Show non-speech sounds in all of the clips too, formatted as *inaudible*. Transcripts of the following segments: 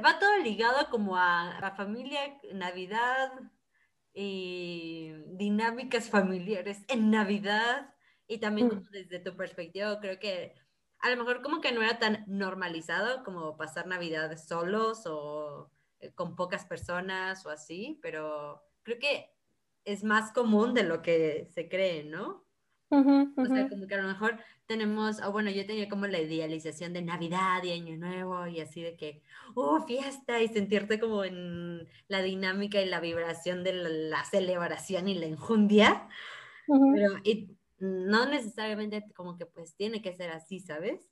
va todo ligado como a la familia, Navidad y dinámicas familiares en Navidad y también como desde tu perspectiva creo que a lo mejor como que no era tan normalizado como pasar Navidad solos o eh, con pocas personas o así, pero creo que es más común de lo que se cree, ¿no? O sea, como que a lo mejor tenemos, o bueno, yo tenía como la idealización de Navidad y Año Nuevo y así de que, oh, fiesta y sentirte como en la dinámica y la vibración de la, celebración y la enjundia, pero no necesariamente como que pues tiene que ser así, ¿sabes?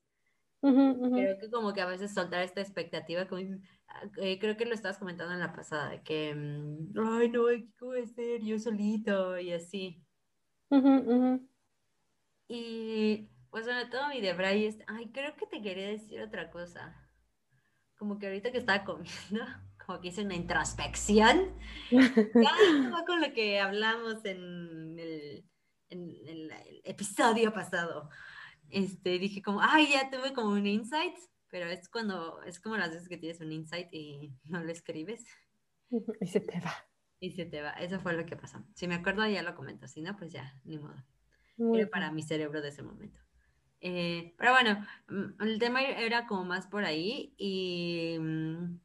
Creo que como que a veces soltar esta expectativa, como, ah, eh, creo que lo estabas comentando en la pasada, que, mm, ay, no, ¿qué voy a hacer yo solito? Y así. Y pues bueno, todo mi es, ay, creo que te quería decir otra cosa. Como que ahorita que estaba comiendo, *laughs* como que hice una introspección. *laughs* ya con lo que hablamos en el, en el episodio pasado este, dije como, ay, ya tuve como un insight, pero es cuando, es como las veces que tienes un insight y *laughs* no lo escribes. Y se te va. Y se te va, eso fue lo que pasó. Si me acuerdo ya lo comento, si no, pues ya, ni modo. Era para mi cerebro de ese momento. Eh, pero bueno, mm, el tema era como más por ahí y mm,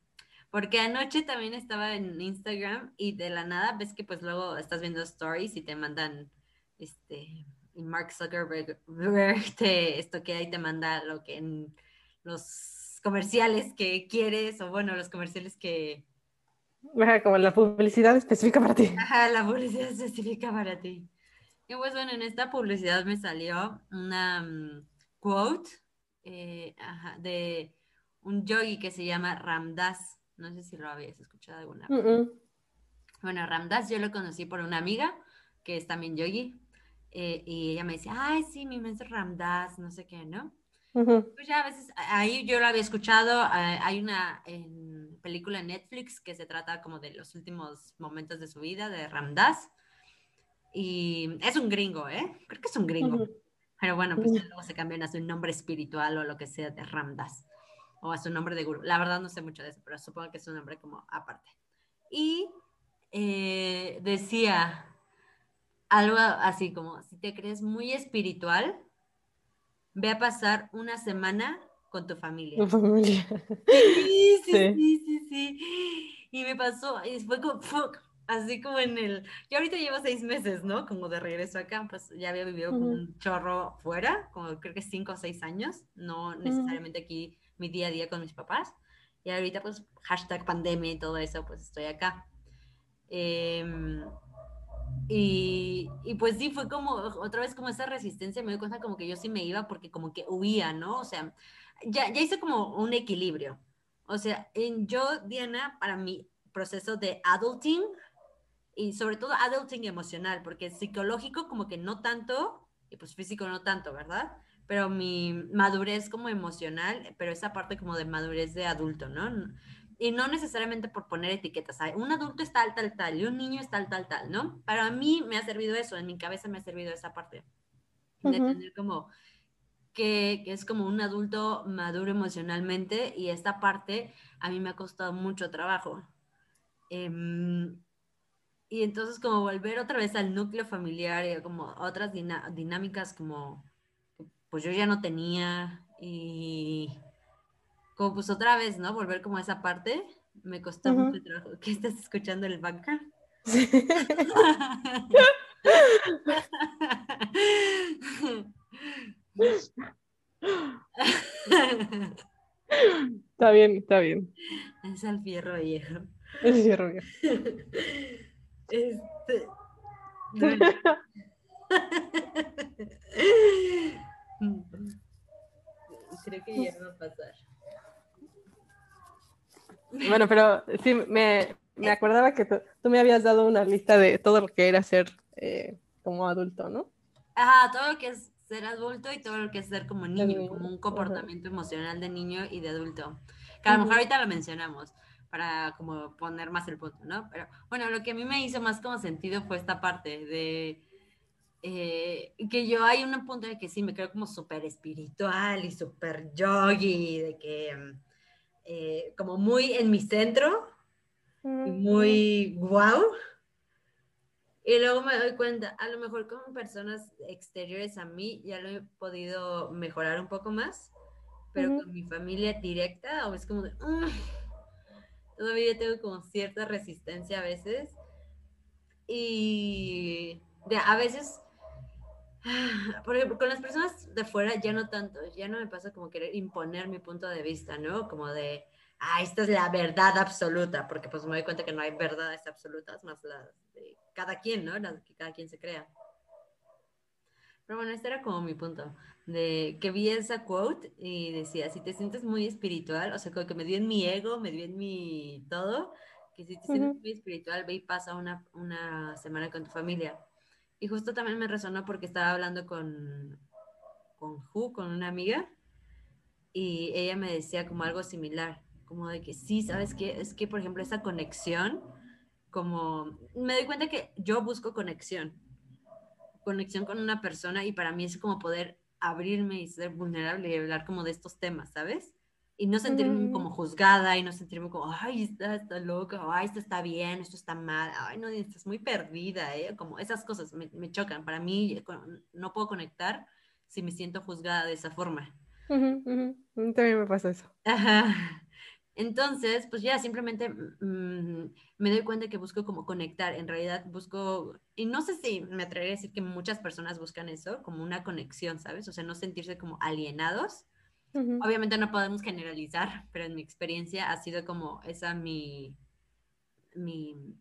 porque anoche también estaba en Instagram y de la nada ves que pues luego estás viendo stories y te mandan este y Mark Zuckerberg *laughs* te estoquea y te manda lo que en los comerciales que quieres o bueno, los comerciales que... como la publicidad específica para ti. Ajá, la publicidad específica para ti. Y pues bueno, en esta publicidad me salió una mm, quote eh, de un yogi que se llama Ramdas. No sé si lo habías escuchado alguna vez. Bueno, Ramdas yo lo conocí por una amiga que es también yogi, eh, y ella me decía, ay, sí, mi mensaje Ramdas, no sé qué, ¿no? Pues ya a veces, ahí yo lo había escuchado, eh, hay una película en Netflix que se trata como de los últimos momentos de su vida, de Ramdas, y es un gringo, ¿eh? Creo que es un gringo, pero bueno, pues luego se cambian a su nombre espiritual o lo que sea de Ramdas, o a su nombre de gurú. La verdad no sé mucho de eso, pero supongo que es un nombre como aparte. Y eh, decía, algo así como, si te crees muy espiritual, ve a pasar una semana con tu familia. Tu familia. Sí, sí, *laughs* sí, sí, sí. Y me pasó, y fue como, así como en el, yo ahorita llevo seis meses, ¿no? Como de regreso acá, pues ya había vivido como un chorro fuera, como creo que cinco o seis años, no necesariamente aquí mi día a día con mis papás. Y ahorita pues hashtag pandemia y todo eso, pues estoy acá. Eh, y, y, pues sí, fue como otra vez como esa resistencia, me di cuenta como que yo sí me iba porque como que huía, ¿no? O sea, ya, ya hice como un equilibrio. O sea, en yo, Diana, para mi proceso de adulting, y sobre todo adulting emocional, porque psicológico como que no tanto, y pues físico no tanto, ¿verdad? Pero mi madurez como emocional, pero esa parte como de madurez de adulto, ¿no? y no necesariamente por poner etiquetas. Un adulto es tal, tal, tal, y un niño es tal, tal, tal, ¿no? Para mí me ha servido eso, en mi cabeza me ha servido esa parte, de tener como que, es como un adulto maduro emocionalmente y esta parte a mí me ha costado mucho trabajo. Em, y entonces como volver otra vez al núcleo familiar y como otras dinámicas como pues yo ya no tenía y como pues otra vez, ¿no? Volver como a esa parte, me costó mucho trabajo. *laughs* ¿Qué estás escuchando el banca? *laughs* está bien, está bien. Es el fierro viejo. Es el fierro viejo. *laughs* Este. *laughs* Creo que ya va a pasar. Bueno, pero sí, me, me acordaba que tú, me habías dado una lista de todo lo que era ser eh, como adulto, ¿no? Ajá, todo lo que es ser adulto y todo lo que es ser como niño, como un comportamiento emocional de niño y de adulto. Que a lo mejor ahorita lo mencionamos para como poner más el punto, ¿no? Pero bueno, lo que a mí me hizo más como sentido fue esta parte de eh, que yo hay un punto de que sí me creo como súper espiritual y súper yogi, de que eh, como muy en mi centro, y muy wow. Y luego me doy cuenta, a lo mejor con personas exteriores a mí ya lo he podido mejorar un poco más, pero con mi familia directa, o es como de, todavía tengo como cierta resistencia a veces. Y a veces, *sighs* por ejemplo, con las personas de fuera ya no tanto, ya no me pasa como querer imponer mi punto de vista, ¿no? Como de, ah, esta es la verdad absoluta, porque pues me doy cuenta que no hay verdades absolutas, más las de cada quien, ¿no? Las que cada quien se crea. Pero bueno, este era como mi punto, de que vi esa quote y decía, si te sientes muy espiritual, o sea, como que me dio en mi ego, me dio en mi todo, que si te sientes muy espiritual, ve y pasa una, una semana con tu familia. Y justo también me resonó porque estaba hablando con, con Ju, con una amiga, y ella me decía como algo similar, como de que sí, ¿sabes qué? Es que, por ejemplo, esa conexión, como me doy cuenta que yo busco conexión, conexión con una persona y para mí es como poder abrirme y ser vulnerable y hablar como de estos temas, ¿sabes? Y no sentirme como juzgada y no sentirme como, ay, esta está loca, ay, esto está bien, esto está mal, ay, no, estás muy perdida, ¿eh? Como esas cosas me, me chocan. Para mí no puedo conectar si me siento juzgada de esa forma. También me pasa eso. Ajá. Entonces, pues ya simplemente mm, me doy cuenta que busco como conectar, en realidad busco, y no sé si me atrevería a decir que muchas personas buscan eso, como una conexión, ¿sabes? O sea, no sentirse como alienados. Obviamente no podemos generalizar, pero en mi experiencia ha sido como esa mi, mi,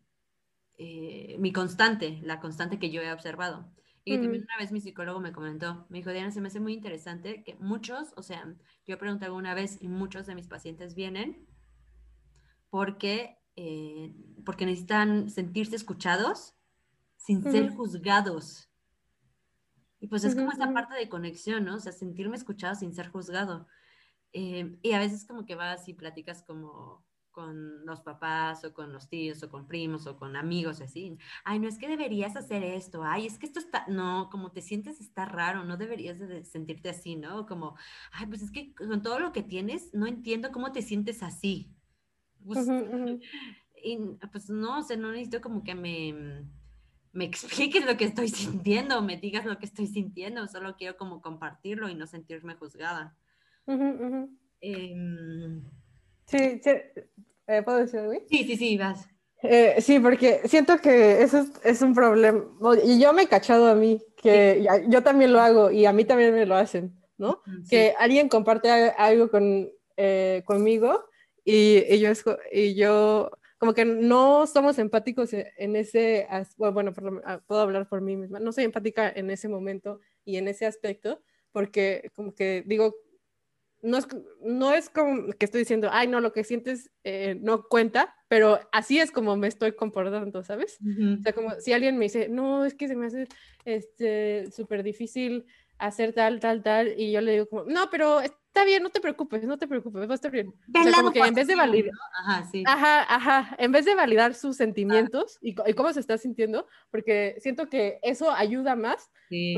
eh, mi constante, la constante que yo he observado. Y también una vez mi psicólogo me comentó, me dijo, Diana, se me hace muy interesante que muchos, o sea, yo pregunté alguna vez y muchos de mis pacientes vienen porque, eh, porque necesitan sentirse escuchados sin ser juzgados. Y pues es como esa parte de conexión, ¿no? O sea, sentirme escuchado sin ser juzgado. Eh, y a veces como que vas y platicas como, con los papás o con los tíos o con primos o con amigos así. Ay, no es que deberías hacer esto. Ay, es que esto está, no, como te sientes está raro, no deberías de sentirte así, ¿no? Como, ay, pues es que con todo lo que tienes, no entiendo cómo te sientes así. Pues, *laughs* Y pues no, o sea, no necesito como que me, me expliques lo que estoy *laughs* sintiendo, me digas lo que estoy sintiendo, solo quiero como compartirlo y no sentirme juzgada. Sí, sí. Eh, ¿puedo decir algo? Sí, sí, sí, vas. Eh, sí, porque siento que eso es, un problema. Y yo me he cachado a mí, que yo también lo hago y a mí también me lo hacen, ¿no? Que alguien comparte algo con, eh, conmigo y, y, yo, y yo, como que no somos empáticos e, en ese, bueno, ah, puedo hablar por mí misma, no soy empática en ese momento y en ese aspecto, porque como que digo, no es, no es como que estoy diciendo, ay, no, lo que sientes eh, no cuenta, pero así es como me estoy comportando, ¿sabes? O sea, como si alguien me dice, no, es que se me hace este, súper difícil hacer tal, tal, tal, y yo le digo como, no, pero está bien, no te preocupes, no te preocupes, va a estar bien. O sea, como que en vez de validar, ajá, sí. ajá, ajá, en vez de validar sus sentimientos y, y, cómo se está sintiendo, porque siento que eso ayuda más. Sí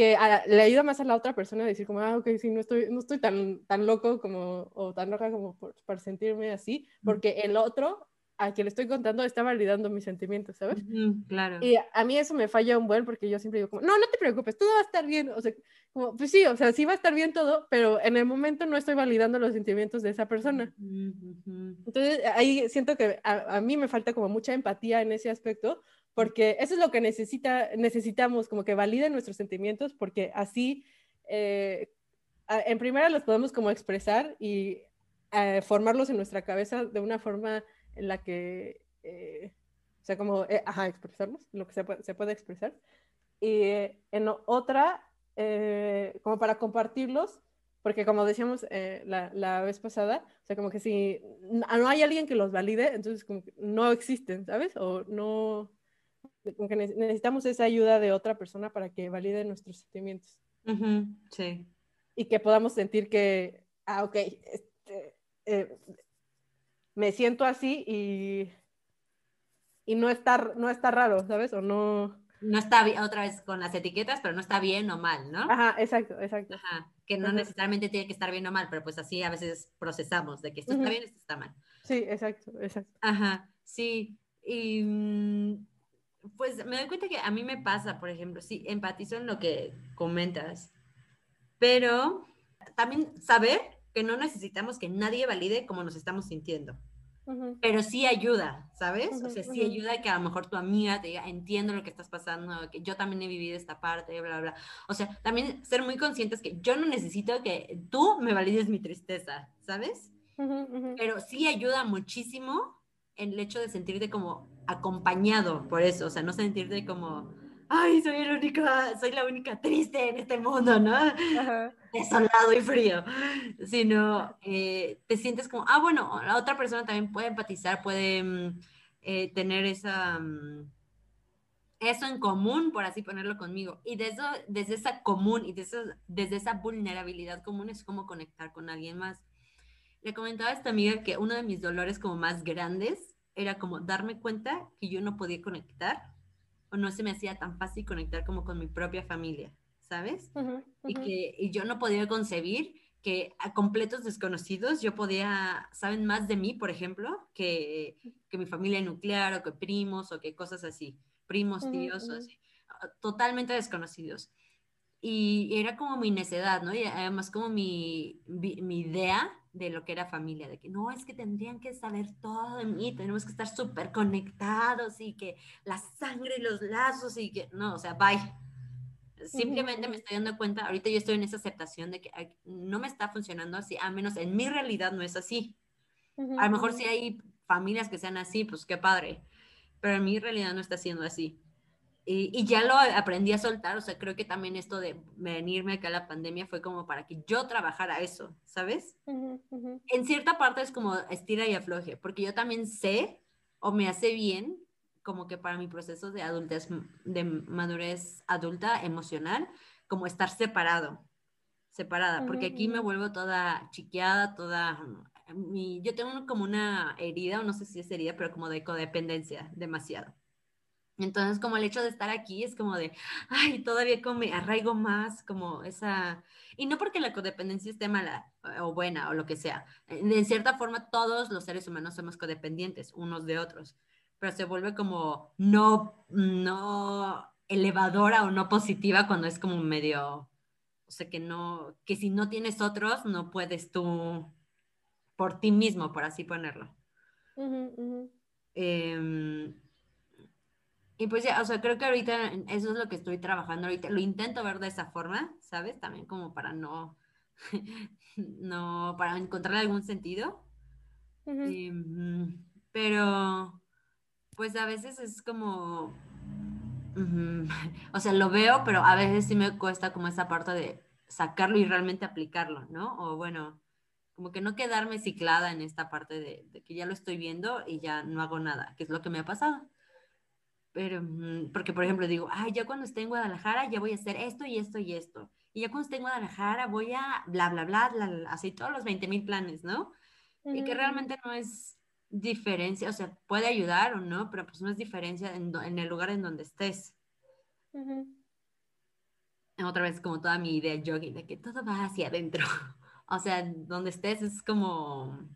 que le ayuda más a la otra persona a decir como, ah, ok, sí, no estoy, no estoy tan, tan loco como, o tan loca como por, sentirme así, porque el otro a quien le estoy contando está validando mis sentimientos, ¿sabes? claro. Y a mí eso me falla un buen porque yo siempre digo como, no, no te preocupes, todo va a estar bien, o sea, como, pues sí, o sea, sí va a estar bien todo, pero en el momento no estoy validando los sentimientos de esa persona. Entonces, ahí siento que a, a, mí me falta como mucha empatía en ese aspecto, porque eso es lo que necesita, necesitamos, como que validen nuestros sentimientos, porque así, eh, en primera los podemos como expresar y eh, formarlos en nuestra cabeza de una forma en la que, eh, o sea, como, ajá, expresarlos, lo que se puede, se puede expresar. Y en otra, como para compartirlos, porque como decíamos la, la, vez pasada, o sea, como que si no hay alguien que los valide, entonces como que no existen, ¿sabes? O no, que necesitamos esa ayuda de otra persona para que valide nuestros sentimientos. sí. Y que podamos sentir que, ah, ok, este, eh, me siento así y, y no, está, no está raro, ¿sabes? O no, no está otra vez con las etiquetas, pero no está bien o mal, ¿no? Ajá, exacto, exacto. Ajá, que no necesariamente tiene que estar bien o mal, pero pues así a veces procesamos de que esto está bien, esto está mal. Sí, exacto, exacto. Ajá, sí. Y mm, pues me doy cuenta que a mí me pasa, por ejemplo, sí, empatizo en lo que comentas, pero también saber que no necesitamos que nadie valide cómo nos estamos sintiendo. Pero sí ayuda, ¿sabes? o sea, sí ayuda que a lo mejor tu amiga te diga, entiendo lo que estás pasando, que yo también he vivido esta parte, bla, bla. O sea, también ser muy conscientes que yo no necesito que tú me valides mi tristeza, ¿sabes? Pero sí ayuda muchísimo el hecho de sentirte como acompañado por eso, o sea, no sentirte como, ay, soy, el única, soy la única triste en este mundo, ¿no? Desolado y frío, sino eh, te sientes como, ah, bueno, la otra persona también puede empatizar, puede mm, eh, tener esa... Mm, eso en común, por así ponerlo conmigo. Y de eso, desde esa común y desde, desde esa vulnerabilidad común es como conectar con alguien más. Le comentaba a esta amiga que uno de mis dolores como más grandes era como darme cuenta que yo no podía conectar o no se me hacía tan fácil conectar como con mi propia familia, ¿sabes? Y que y yo no podía concebir que a completos desconocidos yo podía, saben más de mí, por ejemplo, que, que mi familia nuclear o que primos o que cosas así, primos, tíos o así, totalmente desconocidos. Y era como mi necedad, ¿no? Y además como mi, mi idea de lo que era familia, de que no, es que tendrían que saber todo de mí, tenemos que estar súper conectados y que la sangre y los lazos y que, no, o sea, bye. Simplemente me estoy dando cuenta, ahorita yo estoy en esa aceptación de que no me está funcionando así, al menos en mi realidad no es así. A lo mejor si hay familias que sean así, pues qué padre, pero en mi realidad no está siendo así. Y, ya lo aprendí a soltar, o sea, creo que también esto de venirme acá a la pandemia fue como para que yo trabajara eso, ¿sabes? En cierta parte es como estira y afloje, porque yo también sé o me hace bien como que para mi proceso de adultez, de madurez adulta emocional, como estar separado, separada, porque aquí me vuelvo toda chiqueada, toda... Mi, yo tengo como una herida, o no sé si es herida, pero como de codependencia, demasiado. Entonces, como el hecho de estar aquí es como de, ay, todavía como me arraigo más, como esa, y no porque la codependencia esté mala o buena o lo que sea, en cierta forma todos los seres humanos somos codependientes unos de otros, pero se vuelve como no, no elevadora o no positiva cuando es como medio, o sea, que no, que si no tienes otros, no puedes tú por ti mismo, por así ponerlo. Eh, y pues ya, o sea, creo que ahorita eso es lo que estoy trabajando ahorita. Lo intento ver de esa forma, ¿sabes? También como para no, *laughs* no, para encontrar algún sentido. Em, pero, pues a veces es como, *laughs* o sea, lo veo, pero a veces sí me cuesta como esa parte de sacarlo y realmente aplicarlo, ¿no? O bueno, como que no quedarme ciclada en esta parte de, de que ya lo estoy viendo y ya no hago nada, que es lo que me ha pasado. Pero, mm, porque por ejemplo digo, ay, ya cuando esté en Guadalajara ya voy a hacer esto y esto y esto. Y ya cuando esté en Guadalajara voy a bla, bla, bla, bla, así todos los 20 mil planes, ¿no? Y que realmente no es diferencia, o sea, puede ayudar o no, pero pues no es diferencia en, en el lugar en donde estés. Otra vez como toda mi idea jogging, de que todo va hacia adentro. *laughs* o sea, donde estés es como,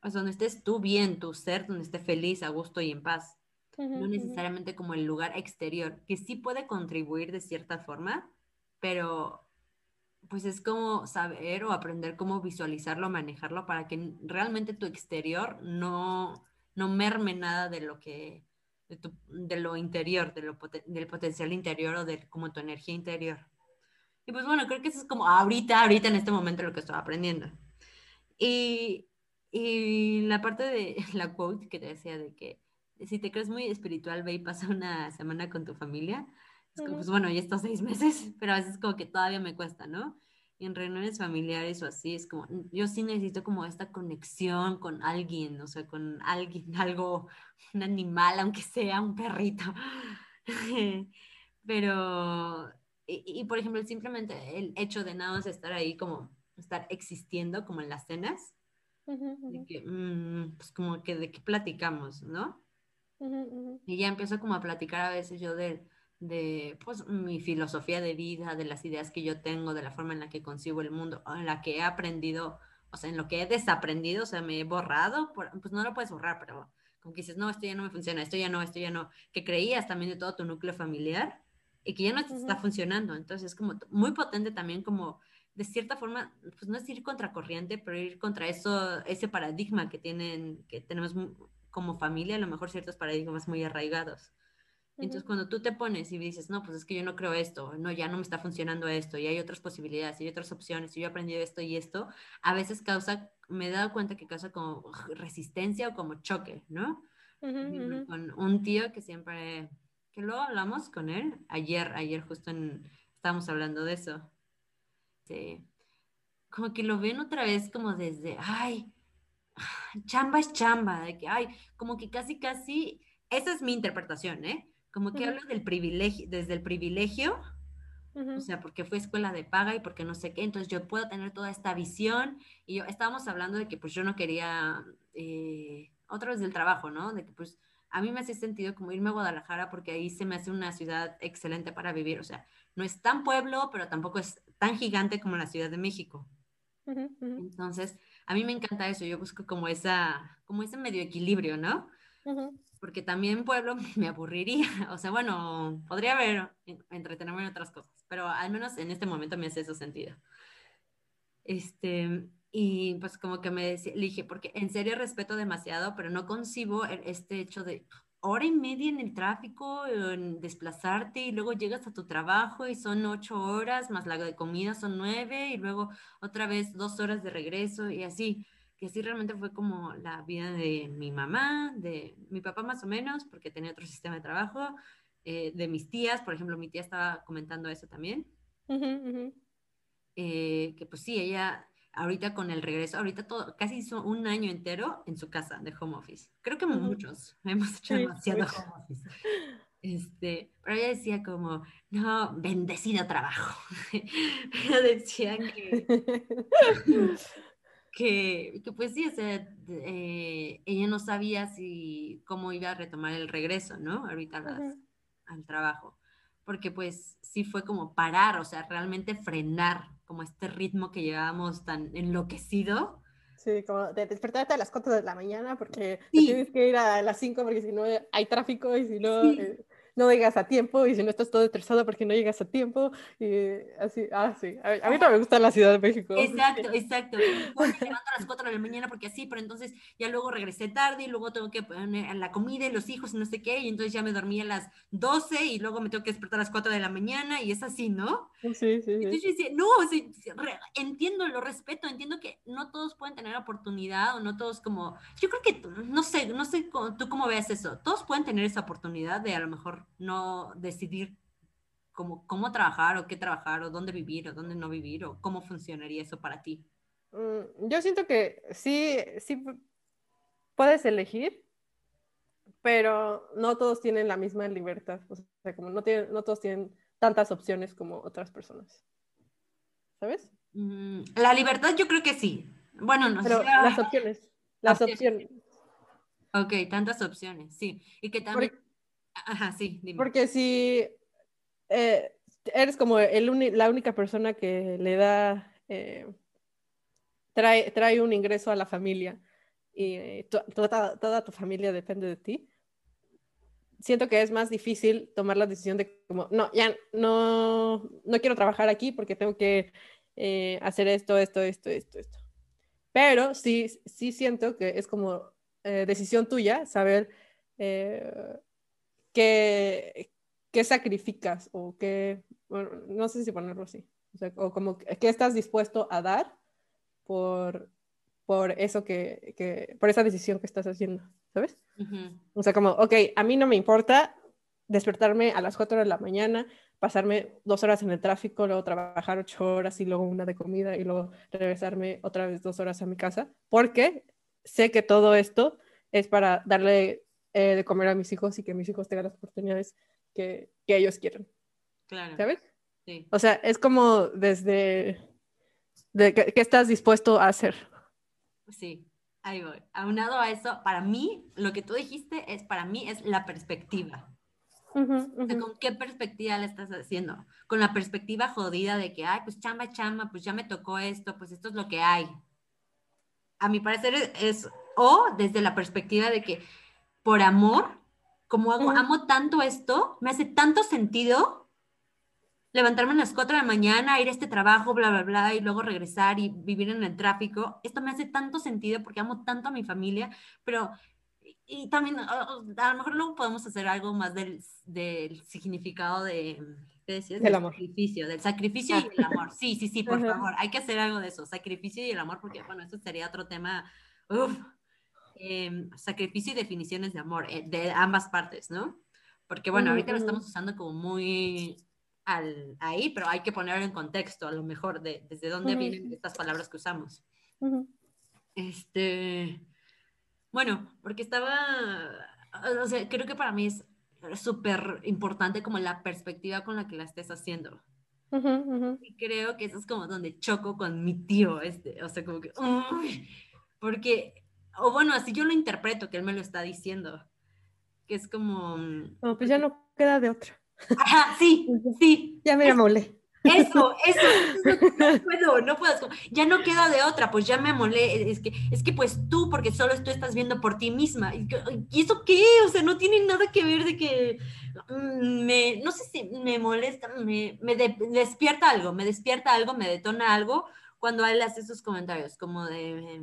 pues donde estés tú bien, tu ser, donde esté feliz, a gusto y en paz no necesariamente como el lugar exterior, que sí puede contribuir de cierta forma, pero pues es como saber o aprender cómo visualizarlo, manejarlo para que realmente tu exterior no, no merme nada de lo que, de, lo interior, de lo, del potencial interior o de como tu energía interior. Y pues bueno, creo que eso es como ahorita, ahorita en este momento lo que estoy aprendiendo. Y, y la parte de *laughs* la quote que te decía de que si te crees muy espiritual, ve y pasa una semana con tu familia. Es como, pues bueno, ya estos seis meses, pero a veces como que todavía me cuesta, ¿no? Y en reuniones familiares o así, es como, yo sí necesito como esta conexión con alguien, o sea, con alguien, *laughs* algo, un animal, aunque sea un perrito. *laughs* pero, y, por ejemplo, simplemente el hecho de nada más estar ahí como, estar existiendo como en las cenas, de que, mm, pues como que de qué platicamos, ¿no? Y ya empiezo como a platicar a veces yo de, de pues, mi filosofía de vida, de las ideas que yo tengo, de la forma en la que concibo el mundo, en la que he aprendido, o sea, en lo que he desaprendido, o sea, me he borrado, pues no lo puedes borrar, pero como que dices, no, esto ya no me funciona, esto ya no, esto ya no, que creías también de todo tu núcleo familiar y que ya no te está funcionando. Entonces es como muy potente también como de cierta forma, pues no es ir contra corriente, pero ir contra eso, ese paradigma que tienen, que tenemos como familia, a lo mejor ciertos paradigmas muy arraigados. Entonces, cuando tú te pones y dices, no, pues es que yo no creo esto, no, ya no me está funcionando esto, y hay otras posibilidades, y hay otras opciones, y yo he aprendido esto y esto, a veces causa, me he dado cuenta que causa como *laughs* resistencia o como choque, ¿no? Con un tío que siempre, que luego hablamos con él, ayer, ayer justo en, estábamos hablando de eso, como que lo ven otra vez como desde, ay, chamba es chamba, de que, ay, como que casi, casi, esa es mi interpretación, ¿eh? Como que habla del privilegio, desde el privilegio, o sea, porque fue escuela de paga y porque no sé qué, entonces yo puedo tener toda esta visión y yo, estábamos hablando de que pues yo no quería, eh, otra vez del trabajo, ¿no? De que pues a mí me hace sentido como irme a Guadalajara porque ahí se me hace una ciudad excelente para vivir, o sea, no es tan pueblo, pero tampoco es tan gigante como la Ciudad de México. Entonces, a mí me encanta eso, yo busco como esa, como ese medio equilibrio, ¿no? Porque también pueblo *laughs* me aburriría, o sea, bueno, podría haber, entretenerme en otras cosas, pero al menos en este momento me hace eso sentido. Este, y pues como que me dije, porque en serio respeto demasiado, pero no concibo este hecho de hora y media en el tráfico, en desplazarte y luego llegas a tu trabajo y son ocho horas, más la de comida son nueve y luego otra vez dos horas de regreso y así, que así realmente fue como la vida de mi mamá, de mi papá más o menos, porque tenía otro sistema de trabajo, eh, de mis tías, por ejemplo, mi tía estaba comentando eso también, eh, que pues sí, ella ahorita con el regreso, ahorita todo, casi hizo un año entero en su casa de home office. Creo que muchos *laughs* hemos hecho demasiado home office. Este, pero ella decía como, no, bendecido trabajo. *laughs* ella decía que, *laughs* que, que, pues sí, o sea, eh, ella no sabía si, cómo iba a retomar el regreso, ¿no? Ahorita al trabajo. Porque pues sí fue como parar, o sea, realmente frenar como este ritmo que llevábamos tan enloquecido. Sí, como de despertarte a las 4 de la mañana porque tienes que ir a las 5 porque si no hay tráfico y si no... Eh, no llegas a tiempo y si no estás todo estresado porque no llegas a tiempo y así, ah, sí, a, mí no me gusta la Ciudad de México. Exacto, *laughs* exacto. Me levanto a las 4 de la mañana porque así, pero entonces ya luego regresé tarde y luego tengo que poner la comida y los hijos y no sé qué y entonces ya me dormí a las 12 y luego me tengo que despertar a las 4 de la mañana y es así, ¿no? Sí, sí. sí. Entonces yo decía, no, sí, entiendo, lo respeto, entiendo que no todos pueden tener oportunidad o no todos como, yo creo que, no sé, no sé tú cómo ves eso, todos pueden tener esa oportunidad de a lo mejor no decidir cómo, cómo trabajar o qué trabajar o dónde vivir o dónde no vivir o cómo funcionaría eso para ti? Mm, yo siento que sí, sí puedes elegir, pero no todos tienen la misma libertad. O sea, como no, tienen, no todos tienen tantas opciones como otras personas. ¿Sabes? Mm, la libertad yo creo que sí. Bueno, no Pero las opciones. Las opciones. Ok, tantas opciones, sí. Y que también... Ajá, sí, dime. Porque si eh, eres como el la única persona que le da, eh, trae, trae un ingreso a la familia y eh, toda, tu familia depende de ti, siento que es más difícil tomar la decisión de como, no, ya no, no quiero trabajar aquí porque tengo que hacer esto, esto, esto, esto, esto. Pero sí, sí siento que es como decisión tuya saber qué, qué sacrificas o qué, no sé si ponerlo así, o, sea, o como qué estás dispuesto a dar por, por eso que, que, por esa decisión que estás haciendo, ¿sabes? O sea, como, ok, a mí no me importa despertarme a las 4 de la mañana, pasarme dos horas en el tráfico, luego trabajar ocho horas y luego una de comida y luego regresarme otra vez dos horas a mi casa, porque sé que todo esto es para darle eh, de comer a mis hijos y que mis hijos tengan las oportunidades que, que ellos quieren. Claro. ¿Sabes? Sí. O sea, es como desde de qué, estás dispuesto a hacer. Sí, Ahí voy. Aunado a eso, para mí, lo que tú dijiste es, para mí, es la perspectiva. ¿Con qué perspectiva le estás haciendo? Con la perspectiva jodida de que, ay, pues chamba, chamba, pues ya me tocó esto, pues esto es lo que hay. A mi parecer es, o desde la perspectiva de que por amor, como hago, amo tanto esto, me hace tanto sentido levantarme a las 4 de la mañana, ir a este trabajo, bla, bla, bla, y luego regresar y vivir en el tráfico. Esto me hace tanto sentido porque amo tanto a mi familia, pero y también a lo mejor luego podemos hacer algo más del, del significado de, ¿qué decías? Del amor. sacrificio, del sacrificio y el amor. Sí, sí, sí, por favor, hay que hacer algo de eso, sacrificio y el amor, porque bueno, eso sería otro tema, uf, em, sacrificio y definiciones de amor, eh, de ambas partes, ¿no? Porque bueno, ahorita lo estamos usando como muy al, ahí, pero hay que ponerlo en contexto, a lo mejor, de, desde dónde vienen estas palabras que usamos. Este bueno, porque estaba, o sea, creo que para mí es súper importante como la perspectiva con la que la estés haciendo. Y creo que eso es como donde choco con mi tío, este, o sea, como que, porque, o bueno, así yo lo interpreto, que él me lo está diciendo, que es como... Mm, no, pues ya no queda de otra. Ajá, sí, sí. Ya me mole. Eso, eso, no *laughs* puedo, no puedo, ya no queda de otra, pues ya me molé, es que, es que pues tú, porque solo tú estás viendo por ti misma, ¿y eso qué? O sea, no tiene nada que ver de que mm, me, no sé si me molesta, me, me despierta algo, me despierta algo, me detona algo cuando él hace esos comentarios, como de,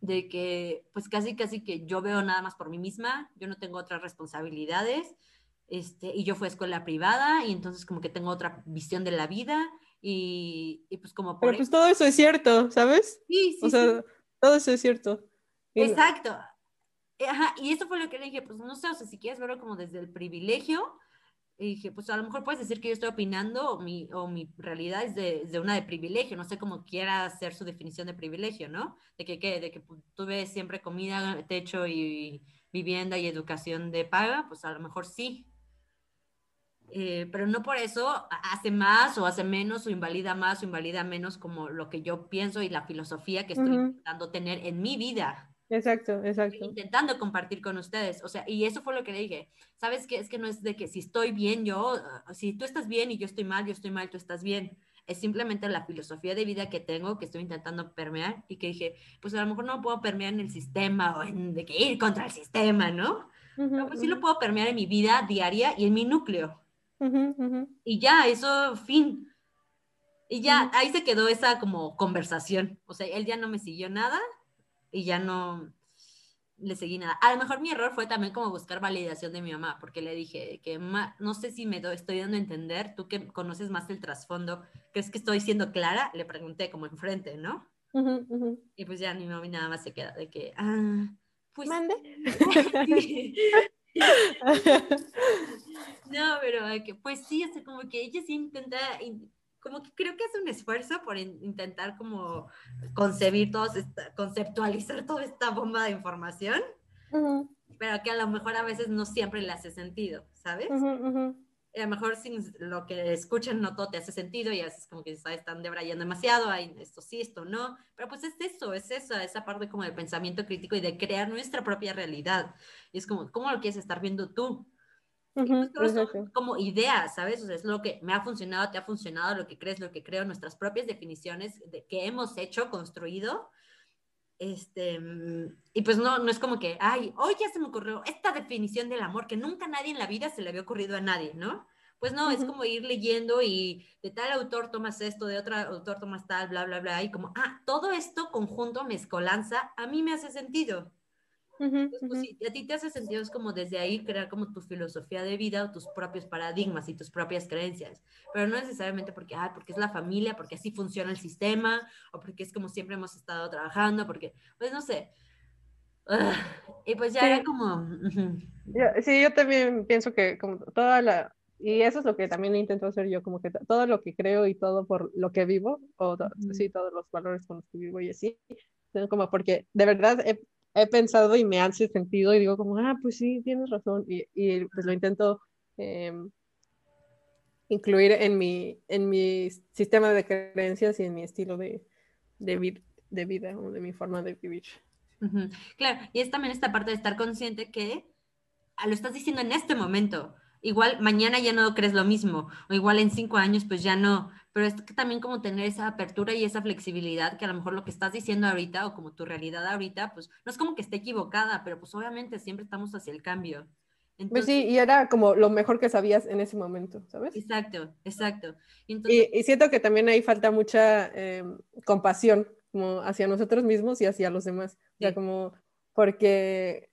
de que, pues casi, casi que yo veo nada más por mí misma, yo no tengo otras responsabilidades, este, y yo fui a escuela privada y entonces como que tengo otra visión de la vida y, y pues como... Por Pero pues todo eso es cierto, ¿sabes? Sí, sí. O sea, todo eso es cierto. Exacto. Ajá, y eso fue lo que le dije, pues no sé, o sea, si quieres verlo como desde el privilegio, y dije, pues a lo mejor puedes decir que yo estoy opinando o mi, o mi realidad es de, de, una de privilegio, no sé cómo quiera hacer su definición de privilegio, ¿no? De que, que, de que pues, tuve siempre comida, techo y vivienda y educación de paga, pues a lo mejor sí, eh, pero no por eso hace más o hace menos o invalida más o invalida menos como lo que yo pienso y la filosofía que estoy intentando tener en mi vida. Exacto, exacto. intentando compartir con ustedes. O sea, y eso fue lo que le dije. ¿Sabes qué? Es que no es de que si estoy bien, yo, ah, si tú estás bien y yo estoy mal, yo estoy mal, tú estás bien. Es simplemente la filosofía de vida que tengo, que estoy intentando permear y que dije, pues a lo mejor no puedo permear en el sistema o en de que ir contra el sistema, ¿no? Pero pues sí lo puedo permear en mi vida diaria y en mi núcleo. Y ya, eso, fin. Y ya, ahí se quedó esa como conversación. O sea, él ya no me siguió nada y ya no le seguí nada. A lo mejor mi error fue también como buscar validación de mi mamá, porque le dije que no sé si me estoy dando a entender, tú que conoces más el trasfondo, ¿crees que estoy siendo clara? Le pregunté como enfrente, ¿no? Y pues ya mi mamá nada más se queda de que, ah, pues... Mande. *laughs* *laughs* no, pero pues sí, o como que ella sí intenta, como que creo que hace un esfuerzo por intentar como concebir todo, conceptualizar toda esta bomba de información, pero que a lo mejor a veces no siempre le hace sentido, ¿sabes? a lo mejor sin lo que escuchan no todo te hace sentido y es como que están debrayando demasiado, hay esto sí, esto no, pero pues es eso, es eso, esa parte como del pensamiento crítico y de crear nuestra propia realidad. Y es como, ¿cómo lo quieres estar viendo tú? Pues, como ideas, ¿sabes? O sea, es lo que me ha funcionado, te ha funcionado, lo que crees, lo que creo, nuestras propias definiciones de que hemos hecho, construido. Este, y pues no, no es como que, ay, hoy ya se me ocurrió esta definición del amor que nunca nadie en la vida se le había ocurrido a nadie, ¿no? Pues no, es como ir leyendo y de tal autor tomas esto, de otro autor tomas tal, bla, bla, bla, y como, ah, todo esto conjunto, mezcolanza, a mí me hace sentido. Pues, si a ti te hace sentido, es como desde ahí crear como tu filosofía de vida o tus propios paradigmas y tus propias creencias, pero no necesariamente porque, ah, porque es la familia, porque así funciona el sistema, o porque es como siempre hemos estado trabajando, porque, pues no sé. *sighs* y pues ya era como... sí, yo también pienso que como toda la... Y eso es lo que también intento hacer yo, como que todo lo que creo y todo por lo que vivo, o sí, todos los valores con los que vivo y así, como porque de verdad he he pensado y me hace sentido y digo como, ah, pues sí, tienes razón. Y, y pues lo intento em, incluir en mi, en mi sistema de creencias y en mi estilo de, de, vida o de mi forma de vivir. Claro, y es también esta parte de estar consciente que ah, lo estás diciendo en este momento. Igual mañana ya no crees lo mismo, o igual en cinco años pues ya no, pero es que también como tener esa apertura y esa flexibilidad que a lo mejor lo que estás diciendo ahorita o como tu realidad ahorita, pues no es como que esté equivocada, pero pues obviamente siempre estamos hacia el cambio. pues sí, y era como lo mejor que sabías en ese momento, ¿sabes? Exacto, exacto. Y, y, siento que también ahí falta mucha em, compasión como hacia nosotros mismos y hacia los demás. O sea, como porque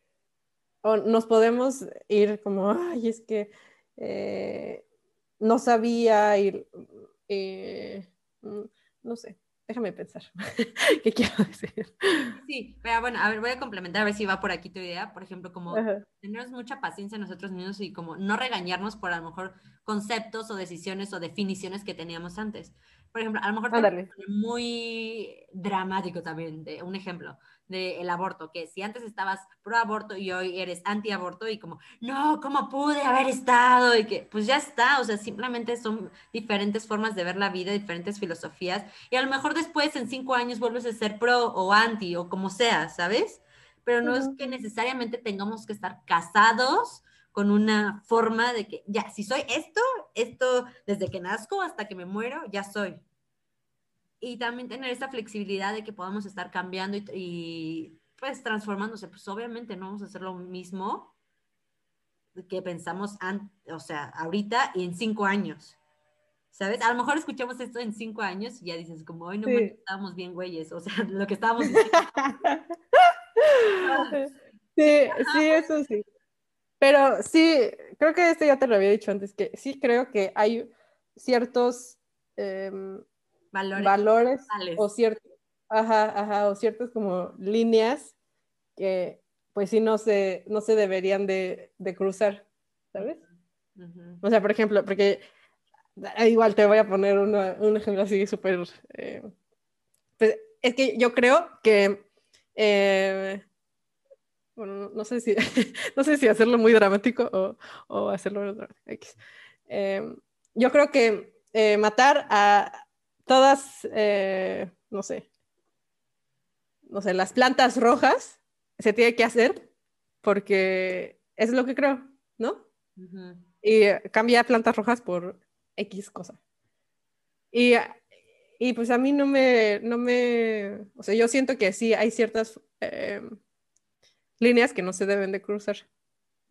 nos podemos ir como, ay, es que eh, no sabía ir, eh, mm, no sé, déjame pensar *laughs* qué quiero decir. Sí, pero bueno, a ver, voy a complementar a ver si va por aquí tu idea. Por ejemplo, como tener mucha paciencia nosotros mismos y como no regañarnos por a lo mejor conceptos o decisiones o definiciones que teníamos antes. Por ejemplo, a lo mejor muy dramático también, de un ejemplo del aborto, que si antes estabas pro aborto y hoy eres anti aborto y como, no, ¿cómo pude haber estado? Y que pues ya está, o sea, simplemente son diferentes formas de ver la vida, diferentes filosofías y a lo mejor después en cinco años vuelves a ser pro o anti o como sea, ¿sabes? Pero no es que necesariamente tengamos que estar casados con una forma de que ya, si soy esto, esto desde que nazco hasta que me muero, ya soy. Y también tener esa flexibilidad de que podamos estar cambiando y, pues transformándose. Pues obviamente no vamos a hacer lo mismo que pensamos, o sea, ahorita y en cinco años. ¿Sabes? A lo mejor escuchamos esto en cinco años y ya dices, como hoy no estábamos bien güeyes, o sea, *laughs* lo que estábamos sí, *laughs* sí, eso sí. Pero sí, creo que esto ya te lo había dicho antes, que sí creo que hay ciertos em, valores, o ciertos, ajá, o ciertas como líneas que pues sí no se, no se deberían de, cruzar, ¿sabes? O sea, por ejemplo, porque ah, igual te voy a poner un ejemplo así súper... Eh, pues es que yo creo que eh, bueno, no sé si, *laughs* no sé si hacerlo muy dramático o, o hacerlo eh, yo creo que eh, matar a todas, eh, no sé, no sé, las plantas rojas se tiene que hacer porque es lo que creo, ¿no? Y cambia plantas rojas por X cosa. Y, y, pues a mí no me, no me, o sea, yo siento que sí hay ciertas líneas que no se deben de cruzar,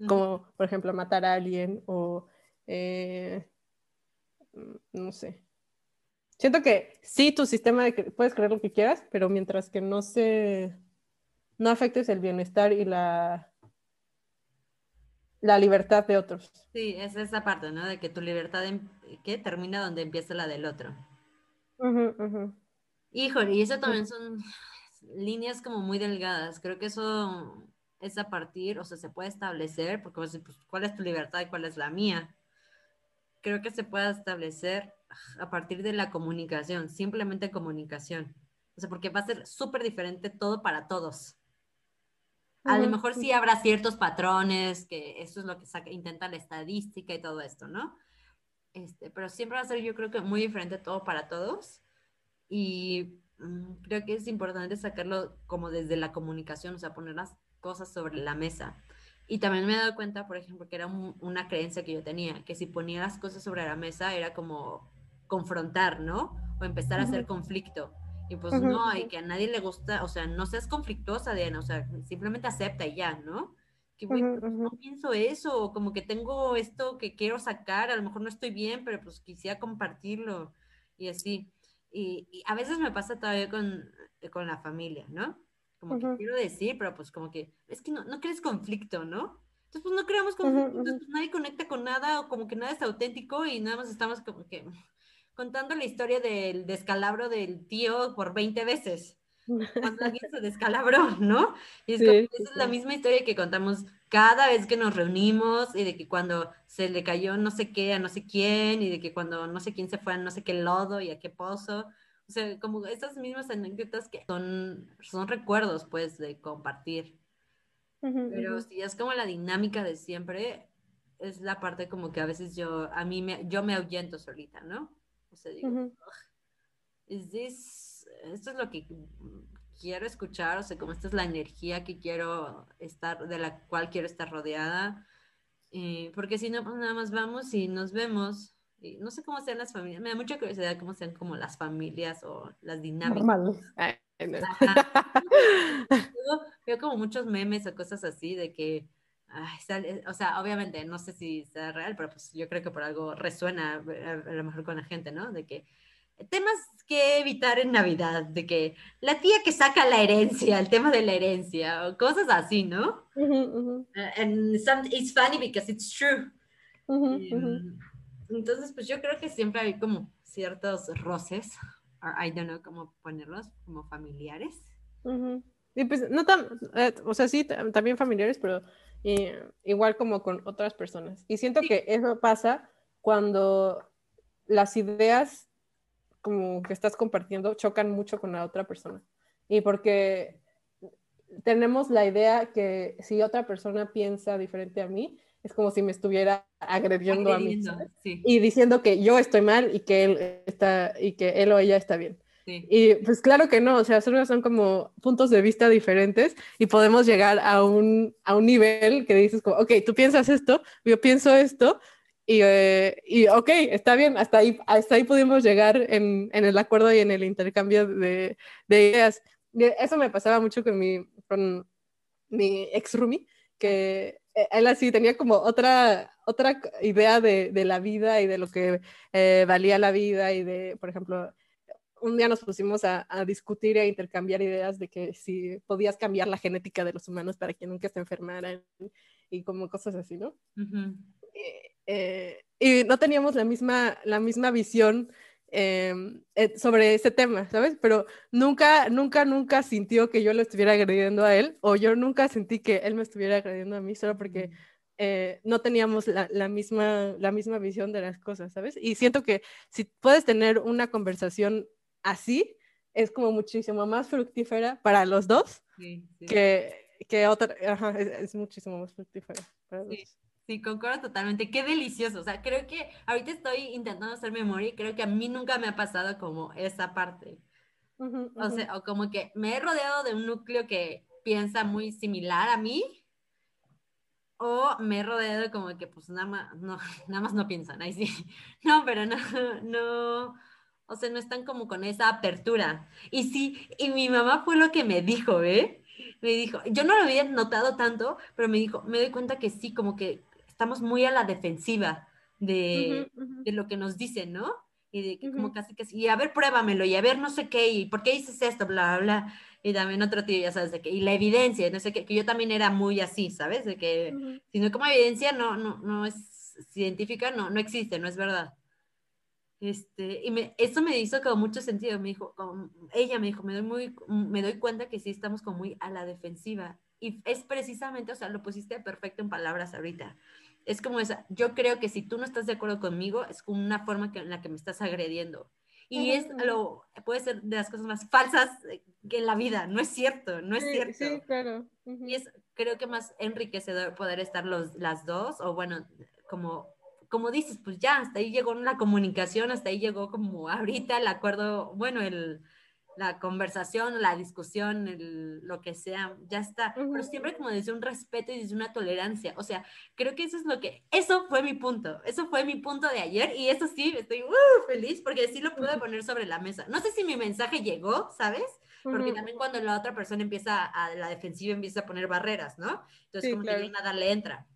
como por ejemplo matar a alguien o eh, no sé. Siento que sí, tu sistema de puedes creer lo que quieras, pero mientras que no se no afectes el bienestar y la la libertad de otros. Sí, es esa parte, ¿no? De que tu libertad ¿qué? termina donde empieza la del otro. Híjole, y eso también son líneas como muy delgadas. Creo que eso es a partir, o sea, se puede establecer, porque pues, ¿cuál es tu libertad y cuál es la mía? Creo que se puede establecer a partir de la comunicación, simplemente comunicación. O sea, porque va a ser súper diferente todo para todos. A lo mejor sí habrá ciertos patrones, que eso es lo que saca, intenta la estadística y todo esto, ¿no? Este, pero siempre va a ser, yo creo que muy diferente todo para todos. Y mm, creo que es importante sacarlo como desde la comunicación, o sea, poner las cosas sobre la mesa. Y también me he dado cuenta, por ejemplo, que era una creencia que yo tenía, que si ponía las cosas sobre la mesa era como confrontar, ¿no? O empezar a hacer conflicto. Y pues no, y que a nadie le gusta, o sea, no seas conflictuosa, Diana, o sea, simplemente acepta y ya, ¿no? Que pues, no pienso eso, como que tengo esto que quiero sacar, a lo mejor no estoy bien, pero pues quisiera compartirlo y así. Y, y a veces me pasa todavía con, con la familia, ¿no? Como que quiero decir, pero pues como que es que no, no crees conflicto, ¿no? Entonces pues no creamos conflicto, entonces pues, nadie conecta con nada o como que nada es auténtico y nada más estamos como que *laughs* contando la historia del descalabro del tío por 20 veces. Cuando alguien se descalabró, *laughs* ¿no? Y es, esa es la misma historia que contamos cada vez que nos reunimos y de que cuando se le cayó no sé qué a no sé quién y de que cuando no sé quién se fue a no sé qué lodo y a qué pozo. O sea, como esas mismas anécdotas que son, son recuerdos, pues, de compartir. Pero si es como la dinámica de siempre, es la parte como que a veces yo, a mí me, yo me ahuyento solita, ¿no? O sea, digo, ¿is this esto es lo que quiero escuchar, o sea, como esta es la energía que quiero estar, de la cual quiero estar rodeada, eh, porque si no, pues nada más vamos y nos vemos. Y no sé cómo sean las familias, me da mucha curiosidad cómo sean como las familias o las dinámicas. *laughs* *laughs* veo como muchos memes o cosas así de que, o sea, obviamente no sé si sea real, pero pues yo creo que por algo resuena a, lo mejor con la gente, ¿no? De que temas que evitar en Navidad, de que la tía que saca la herencia, el tema de la herencia, o cosas así, ¿no? And it's funny because it's true. Em, entonces, pues yo creo que siempre hay como ciertos roces, or I don't know cómo ponerlos, como familiares. Y pues no tan, eh, o sea, sí, también familiares, pero igual como con otras personas. Y siento que eso pasa cuando las ideas como que estás compartiendo chocan mucho con la otra persona. Y porque tenemos la idea que si otra persona piensa diferente a mí, es como si me estuviera agrediendo, a mí y diciendo que yo estoy mal y que él está y que él o ella está bien. Y pues claro que no, o sea, solo son como puntos de vista diferentes y podemos llegar a un, a un nivel que dices como, ok, tú piensas esto, yo pienso esto, y, eh, y ok, está bien, hasta ahí, hasta ahí pudimos llegar en, en el acuerdo y en el intercambio de, de ideas. eso me pasaba mucho con mi, con mi ex roomie, que él así tenía como otra, otra idea de, de la vida y de lo que eh, valía la vida y de, por ejemplo, un día nos pusimos a, discutir e intercambiar ideas de que si podías cambiar la genética de los humanos para que nunca se enfermaran y como cosas así, ¿no? Eh, eh, y no teníamos la misma, la misma visión eh, sobre ese tema, ¿sabes? Pero nunca, nunca, nunca sintió que yo lo estuviera agrediendo a él o yo nunca sentí que él me estuviera agrediendo a mí solo porque... no teníamos la, la, misma, la misma visión de las cosas, ¿sabes? Y siento que si puedes tener una conversación así es como muchísimo más fructífera para los dos Que, que, otra, ajá, es, muchísimo más fructífera para los dos. Sí, concuerdo totalmente. Qué delicioso. O sea, creo que ahorita estoy intentando hacer memoria y creo que a mí nunca me ha pasado como esa parte. O sea, o como que me he rodeado de un núcleo que piensa muy similar a mí. O me he rodeado como que pues nada más no, *laughs* nada más no piensan, ahí sí. *laughs* No, pero no, *laughs* no, o sea, no están como con esa apertura. Y sí, y mi mamá fue lo que me dijo, ¿eh? Me dijo, yo no lo había notado tanto, pero me dijo, me doy cuenta que sí, como que estamos muy a la defensiva de, de lo que nos dicen, ¿no? Y de que como casi que y a ver, pruébamelo, y a ver, no sé qué, y por qué dices esto, bla, bla, y también otro tío, ya sabes, de que, y la evidencia, no sé qué, que yo también era muy así, ¿sabes? De que si no como evidencia no, no, no es científica, no, no existe, no es verdad. Este, y me, eso me hizo como mucho sentido, me dijo, como, ella me dijo, me doy, muy, me doy cuenta que sí estamos como muy a la defensiva. Y es precisamente, o sea, lo pusiste perfecto en palabras ahorita. Es como esa, yo creo que si tú no estás de acuerdo conmigo, es como una forma que, en la que me estás agrediendo. Y es lo, puede ser de las cosas más falsas que en la vida, no es cierto, no es cierto. Sí, claro. Y es, creo que más enriquecedor poder estar los, las dos, o bueno, como como dices, pues ya, hasta ahí llegó la comunicación, hasta ahí llegó como ahorita el acuerdo, bueno, el, la conversación, la discusión, el, lo que sea, ya está. Pero siempre como desde un respeto y desde una tolerancia. O sea, creo que eso es lo que, eso fue mi punto, eso fue mi punto de ayer y eso sí, estoy uh, feliz porque sí lo pude poner sobre la mesa. No sé si mi mensaje llegó, ¿sabes? Porque también cuando la otra persona empieza a la defensiva, empieza a poner barreras, ¿no? Entonces como que nada le entra.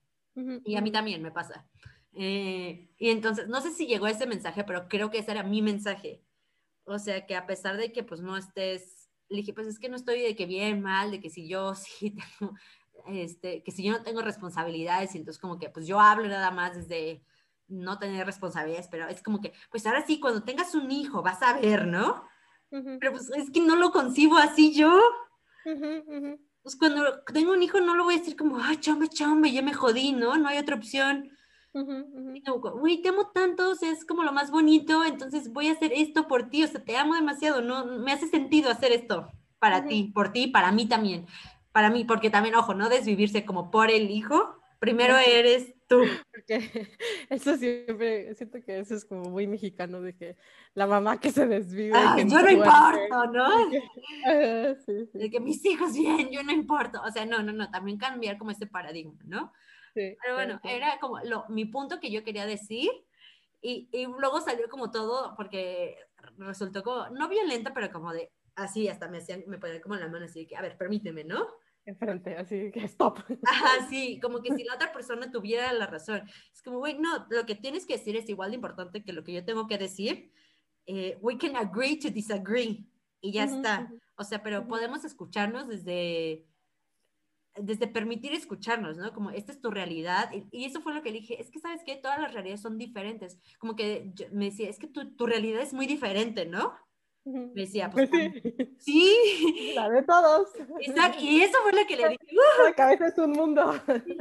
Y a mí también me pasa. Eh, y entonces, no sé si llegó ese mensaje, pero creo que ese era mi mensaje. O sea, que a pesar de que pues no estés, le dije, pues es que no estoy de que bien, mal, de que si yo *laughs* sí tengo, este, que si yo no tengo responsabilidades, y entonces como que pues yo hablo nada más desde no tener responsabilidades, pero es como que, pues ahora sí, cuando tengas un hijo, vas a ver, ¿no? Pero pues es que no lo concibo así yo. Pues cuando tengo un hijo no lo voy a decir como, ay, chombe, chombe, ya me jodí, ¿no? No hay otra opción. Güey, te amo tanto, o sea, es como lo más bonito, entonces voy a hacer esto por ti, o sea, te amo demasiado, no me hace sentido hacer esto para ti, por ti, para mí también. Para mí, porque también, ojo, no desvivirse como por el hijo, primero eres tú. Porque *laughs* eso siempre, siento que eso es como muy mexicano, de que la mamá que se desvive. Ah, que yo no importo, ¿no? sí, sí. De que mis hijos bien, yo no importo. O sea, no, no, no, también cambiar como este paradigma, ¿no? Sí, Pero bueno, claro. era como lo, mi punto que yo quería decir. Y, y luego salió como todo, porque resultó como, no violenta, pero como de, así, hasta me hacían, me ponían como la mano así, de que, a ver, permíteme, ¿no? Enfrente, así que stop. Ajá, *laughs* sí, como que si la otra persona tuviera la razón. Es como, güey, no, lo que tienes que decir es igual de importante que lo que yo tengo que decir. Eh, we can agree to disagree. Y ya Ujú, está. ujú. O sea, pero Ujú. podemos escucharnos desde, desde permitir escucharnos, ¿no? Como, esta es tu realidad. Y, y eso fue lo que dije, es que, ¿sabes qué? Todas las realidades son diferentes. Como que yo- me decía, es que tu, tu realidad es muy diferente, ¿no? Me decía, pues, *laughs* sí, sí. la de todos. Exacto. Y eso fue lo que le dije, La cabeza es un mundo.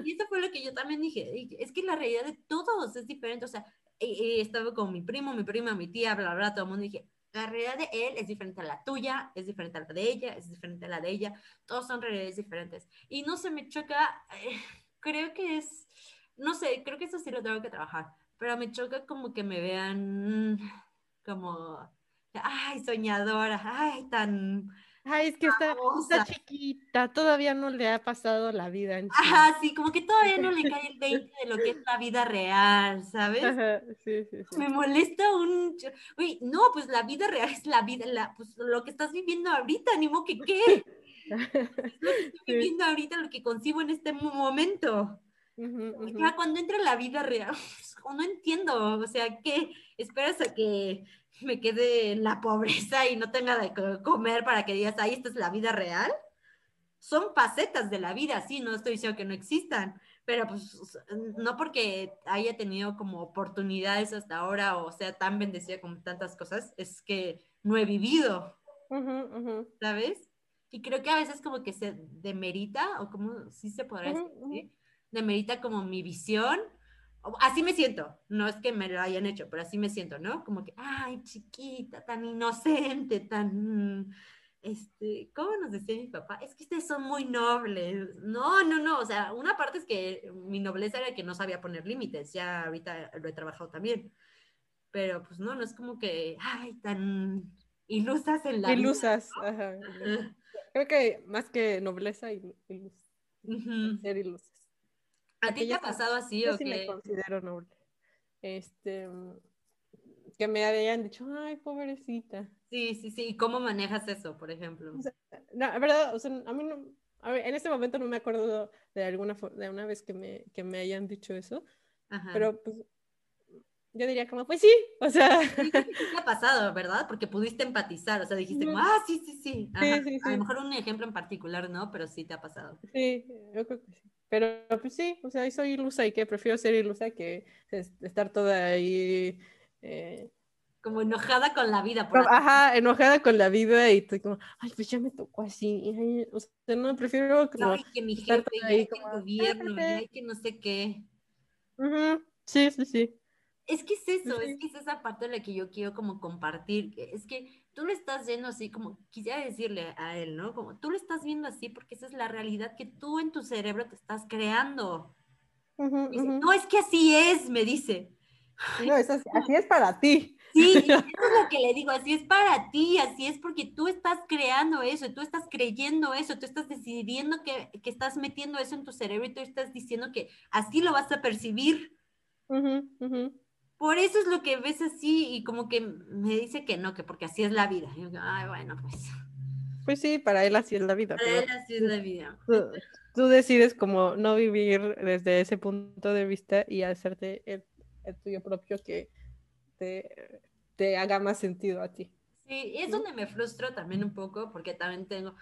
Y eso fue lo que yo también dije, es que la realidad de todos es diferente, o sea, y, y estaba con mi primo, mi prima, mi tía, bla, bla, todo el mundo, y dije, la realidad de él es diferente a la tuya, es diferente a la de ella, es diferente a la de ella, todos son realidades diferentes. Y no se me choca, eh, creo que es, no sé, creo que eso sí lo tengo que trabajar, pero me choca como que me vean como, ay, soñadora, ay, tan... Ay, es que está, chiquita, todavía no le ha pasado la vida en. Ajá, sí, como que todavía no le *laughs* cae el 20 de lo que es la vida real, ¿sabes? Ajá, sí, sí, sí. Me molesta un... Uy, no, pues la vida real es la vida, la, pues lo que estás viviendo ahorita, ni modo que qué. *laughs* Es lo que estoy viviendo ahorita, lo que concibo en este mo- momento. Ujú, Y ujú. Ya cuando entra la vida real, *laughs* no entiendo, o sea, ¿qué? ¿Esperas a que me quede en la pobreza y no tenga de co- comer para que digas, ahí esta es la vida real? Son facetas de la vida, sí, no estoy diciendo que no existan, pero pues no porque haya tenido como oportunidades hasta ahora o sea tan bendecida con tantas cosas, es que no he vivido, Ujú, ujú. ¿sabes? Y creo que a veces como que se demerita, o como sí se podrá decir, ujú. ¿sí? Demerita como mi visión. Así me siento, no es que me lo hayan hecho, pero así me siento, ¿no? Como que, ay, chiquita, tan inocente, tan, este, ¿cómo nos decía mi papá? Es que ustedes son muy nobles. No, no, no, o sea, una parte es que mi nobleza era que no sabía poner límites, ya ahorita lo he trabajado también, pero pues no, no es como que, ay, tan ilusas en la vida. Ilusas. ilusas. Ajá. Creo que más que nobleza, il- ilus- ser ilusas. ¿A ti te ha pasado así Yo o sí me qué? considero noble. Este, que me habían dicho, ay, pobrecita. Sí, sí, sí. ¿Y cómo manejas eso, por ejemplo? O sea, no, la verdad, o sea, a mí no, a ver, en este momento no me acuerdo de alguna de una vez que me, que me hayan dicho eso, Ajá. pero pues yo diría como, pues sí, o sea, Sí, ha pasado, ¿verdad? Porque pudiste empatizar, o sea, dijiste como, ah, sí, sí, sí. Ajá. sí, A lo mejor un ejemplo en particular, ¿no? Pero sí te ha pasado. sí, yo creo que sí. Pero pues sí, o sea, soy ilusa y que prefiero ser ilusa que es- estar toda ahí, eh, Como enojada con la vida. Por ajá, enojada con la vida y estoy como, ay, pues ya me tocó así, ay, o sea, no, prefiero como, Ay, que mi jefe, ahí que el como, gobierno, y "Ah, ay, que no sé qué. sí, sí, sí. Es que es eso, es que es esa parte de la que yo quiero como compartir. que Es que tú lo estás viendo así, como quisiera decirle a él, ¿no? Como tú lo estás viendo así porque esa es la realidad que tú en tu cerebro te estás creando. Dice, no, es que así es, me dice. No, es así, así es para ti. Sí, *laughs* eso es lo que le digo, así es para ti, así es porque tú estás creando eso, tú estás creyendo eso, tú estás decidiendo que, que estás metiendo eso en tu cerebro y tú estás diciendo que así lo vas a percibir. Ujú, ujú. Por eso es lo que ves así y como que me dice que no, que porque así es la vida. Y yo, ay, bueno, pues Pues sí, para él así es la vida. para él así es la vida. tú, tú decides como no vivir desde ese punto de vista y hacerte el, el tuyo propio que te, te haga más sentido a ti. Sí, y es donde me frustro también un poco porque también tengo,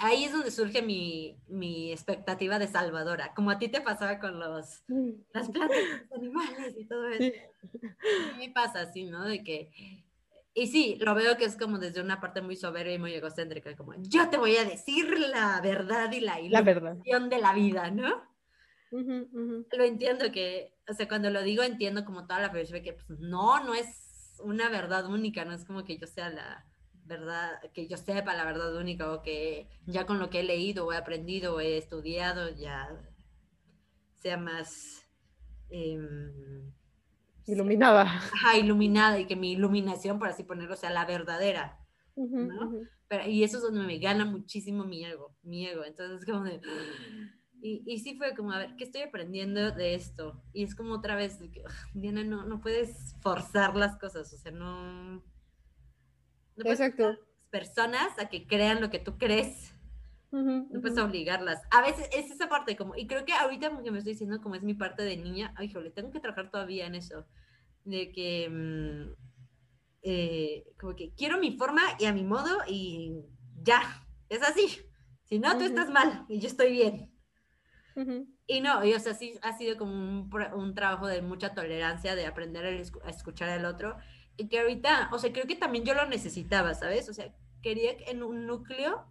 ahí es donde surge mi, mi expectativa de salvadora, como a ti te pasaba con los, las plantas, los animales y todo eso. A mí pasa así, ¿no? De que, y sí, lo veo que es como desde una parte muy soberbia y muy egocéntrica, como yo te voy a decir la verdad y la La ilusión de la vida, ¿no? Ujú, ujú. Lo entiendo que, o sea, cuando lo digo entiendo como toda la filosofía que pues, no, no es una verdad única, no es como que yo sea la verdad, que yo sepa la verdad única o que ya con lo que he leído o he aprendido o he estudiado ya sea más... Em, iluminada. Ajá, iluminada y que mi iluminación, por así ponerlo, sea la verdadera. ¿no? Pero, y eso es donde me gana muchísimo mi ego, mi ego. Entonces, como de... Y, y sí fue como, a ver, ¿qué estoy aprendiendo de esto? Y es como otra vez, Diana, no, no puedes forzar las cosas, o sea, no... no Exacto. Personas a que crean lo que tú crees. no puedes obligarlas. A veces es esa parte como, y creo que ahorita que me estoy diciendo como es mi parte de niña, ay, jole, tengo que trabajar todavía en eso, de que, mm, eh, como que quiero mi forma y a mi modo y ya, es así. Si no, tú estás mal y yo estoy bien. Y no, y, o sea, sí ha sido como un, un, trabajo de mucha tolerancia, de aprender a escuchar al otro. Y que ahorita, o sea, creo que también yo lo necesitaba, ¿sabes? O sea, quería en un núcleo,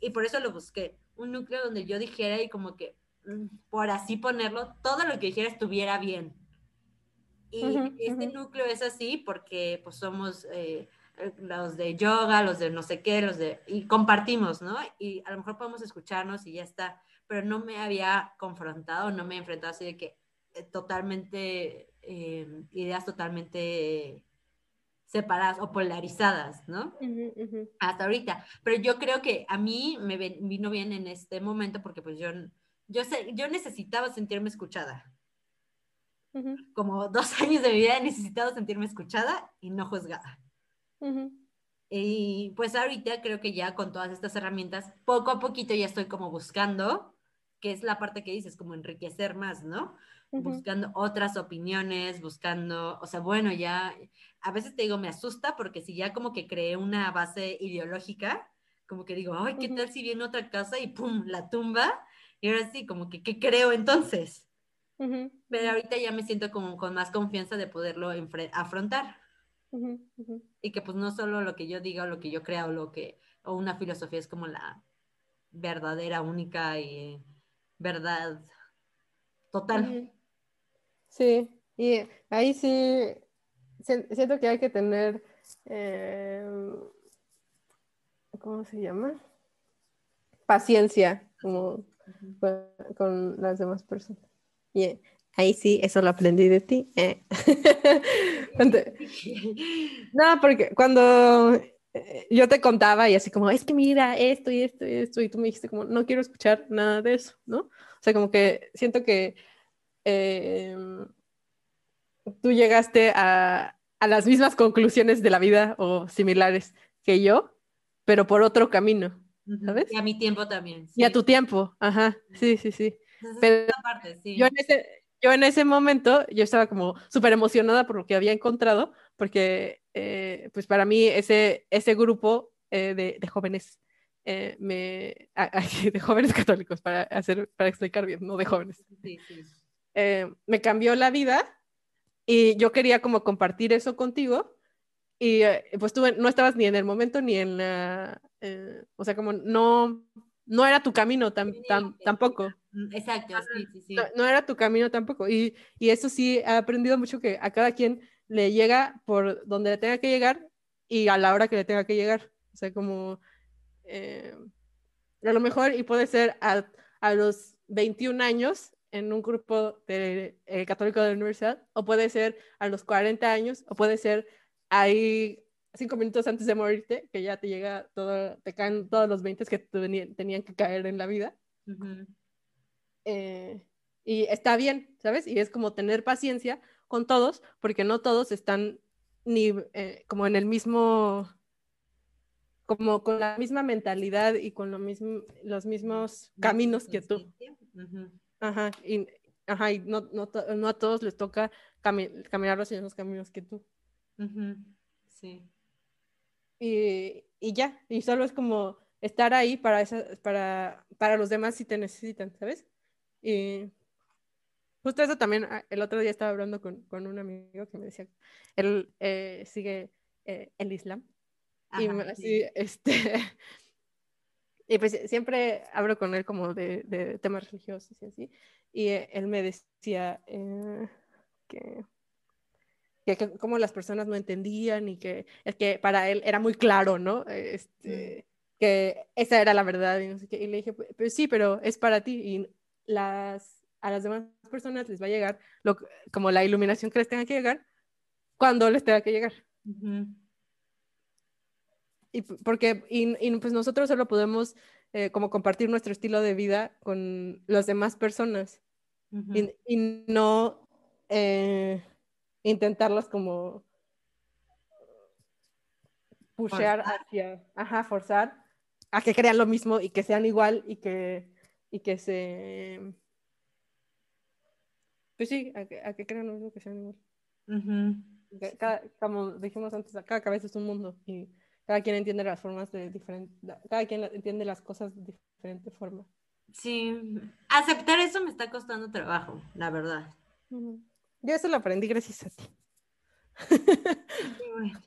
y por eso lo busqué, un núcleo donde yo dijera y como que, mm, por así ponerlo, todo lo que dijera estuviera bien. Y este núcleo es así porque pues somos eh, los de yoga, los de no sé qué, los de... y compartimos, ¿no? Y a lo mejor podemos escucharnos y ya está pero no me había confrontado, no me he enfrentado así de que eh, totalmente, eh, ideas totalmente separadas o polarizadas, ¿no? Hasta ahorita. Pero yo creo que a mí me vino bien en este momento porque pues yo, yo, sé, yo necesitaba sentirme escuchada. Como dos *laughs* años de mi vida he necesitado sentirme escuchada y no juzgada. Y pues ahorita creo que ya con todas estas herramientas, poco a poquito ya estoy como buscando que es la parte que dices, como enriquecer más, ¿no? Buscando otras opiniones, buscando, o sea, bueno, ya, a veces te digo, me asusta porque si ya como que creé una base ideológica, como que digo, ay, ¿qué tal si viene otra casa y pum, la tumba? Y ahora sí, como que, ¿qué creo entonces? Pero ahorita ya me siento como con más confianza de poderlo afrontar. Y que pues no solo lo que yo diga o lo que yo crea o lo que, o una filosofía es como la verdadera, única y verdad total. Sí, y ahí sí siento que hay que tener, eh, ¿cómo se llama? Paciencia como con, las demás personas. Y ahí sí, eso lo aprendí de ti. Eh. *laughs* no, porque cuando yo te contaba y así como, es que mira esto y esto y esto, y tú me dijiste como, no quiero escuchar nada de eso, ¿no? O sea, como que siento que em, tú llegaste a, a, las mismas conclusiones de la vida o similares que yo, pero por otro camino, ¿sabes? Y a mi tiempo también. Y a tu tiempo, ajá, sí, sí, sí. Pero parte, sí. Yo, en ese, yo en ese momento, yo estaba como súper emocionada por lo que había encontrado, porque eh, pues para mí ese, ese grupo eh, de, de, jóvenes, eh, me, *laughs* de jóvenes católicos, para, hacer, para explicar bien, no de jóvenes, me cambió la vida y yo quería como compartir eso contigo y pues tú no estabas ni en el momento ni en la, o sea, como no, no era tu camino tan, tampoco. Mm, exacto, sí, sí, sí. No, no, era tu camino tampoco. Y, y, eso sí, he aprendido mucho que a cada quien le llega por donde le tenga que llegar y a la hora que le tenga que llegar. O sea, como eh, a lo mejor, y puede ser a, a, los 21 años en un grupo de, eh, católico de la universidad, o puede ser a los 40 años, o puede ser ahí cinco minutos antes de morirte, que ya te llega todo, te caen todos los 20 que tenían que caer en la vida. Eh, y está bien, ¿sabes? Y es como tener paciencia con todos, porque no todos están ni eh, como en el mismo, como con la misma mentalidad y con lo mismo, los mismos caminos que tú. Ajá, y, ajá, y no, no, no, a todos les toca caminar los mismos caminos que tú. Sí. Y, y, ya, y solo es como estar ahí para, esa, para, para los demás si te necesitan, ¿sabes? Y Justo eso también, ah, el otro día estaba hablando con, con un amigo que me decía, él eh, sigue eh, el Islam. y así, *laughs* este, y pues siempre hablo con él como de, de temas religiosos y así. Y eh, él me decía que, que, como las personas no entendían y que es que para él era muy claro, ¿no? Este, que esa era la verdad y no sé qué. Y le dije, pues, pues sí, pero es para ti y las a las demás personas les va a llegar lo, como la iluminación que les tenga que llegar cuando les tenga que llegar. Y porque y, pues nosotros solo podemos eh, como compartir nuestro estilo de vida con las demás personas. Y, no eh, intentarlas como pushear hacia, ajá, forzar a que crean lo mismo y que sean igual y que, y que se... Pues sí, a que, a que crean lo mismo que sean igual. como dijimos antes, cada cabeza es un mundo y cada quien entiende las formas de diferente, cada quien entiende las cosas de diferente forma. Sí, aceptar eso me está costando trabajo, la verdad. Yo eso lo aprendí gracias a ti. *laughs*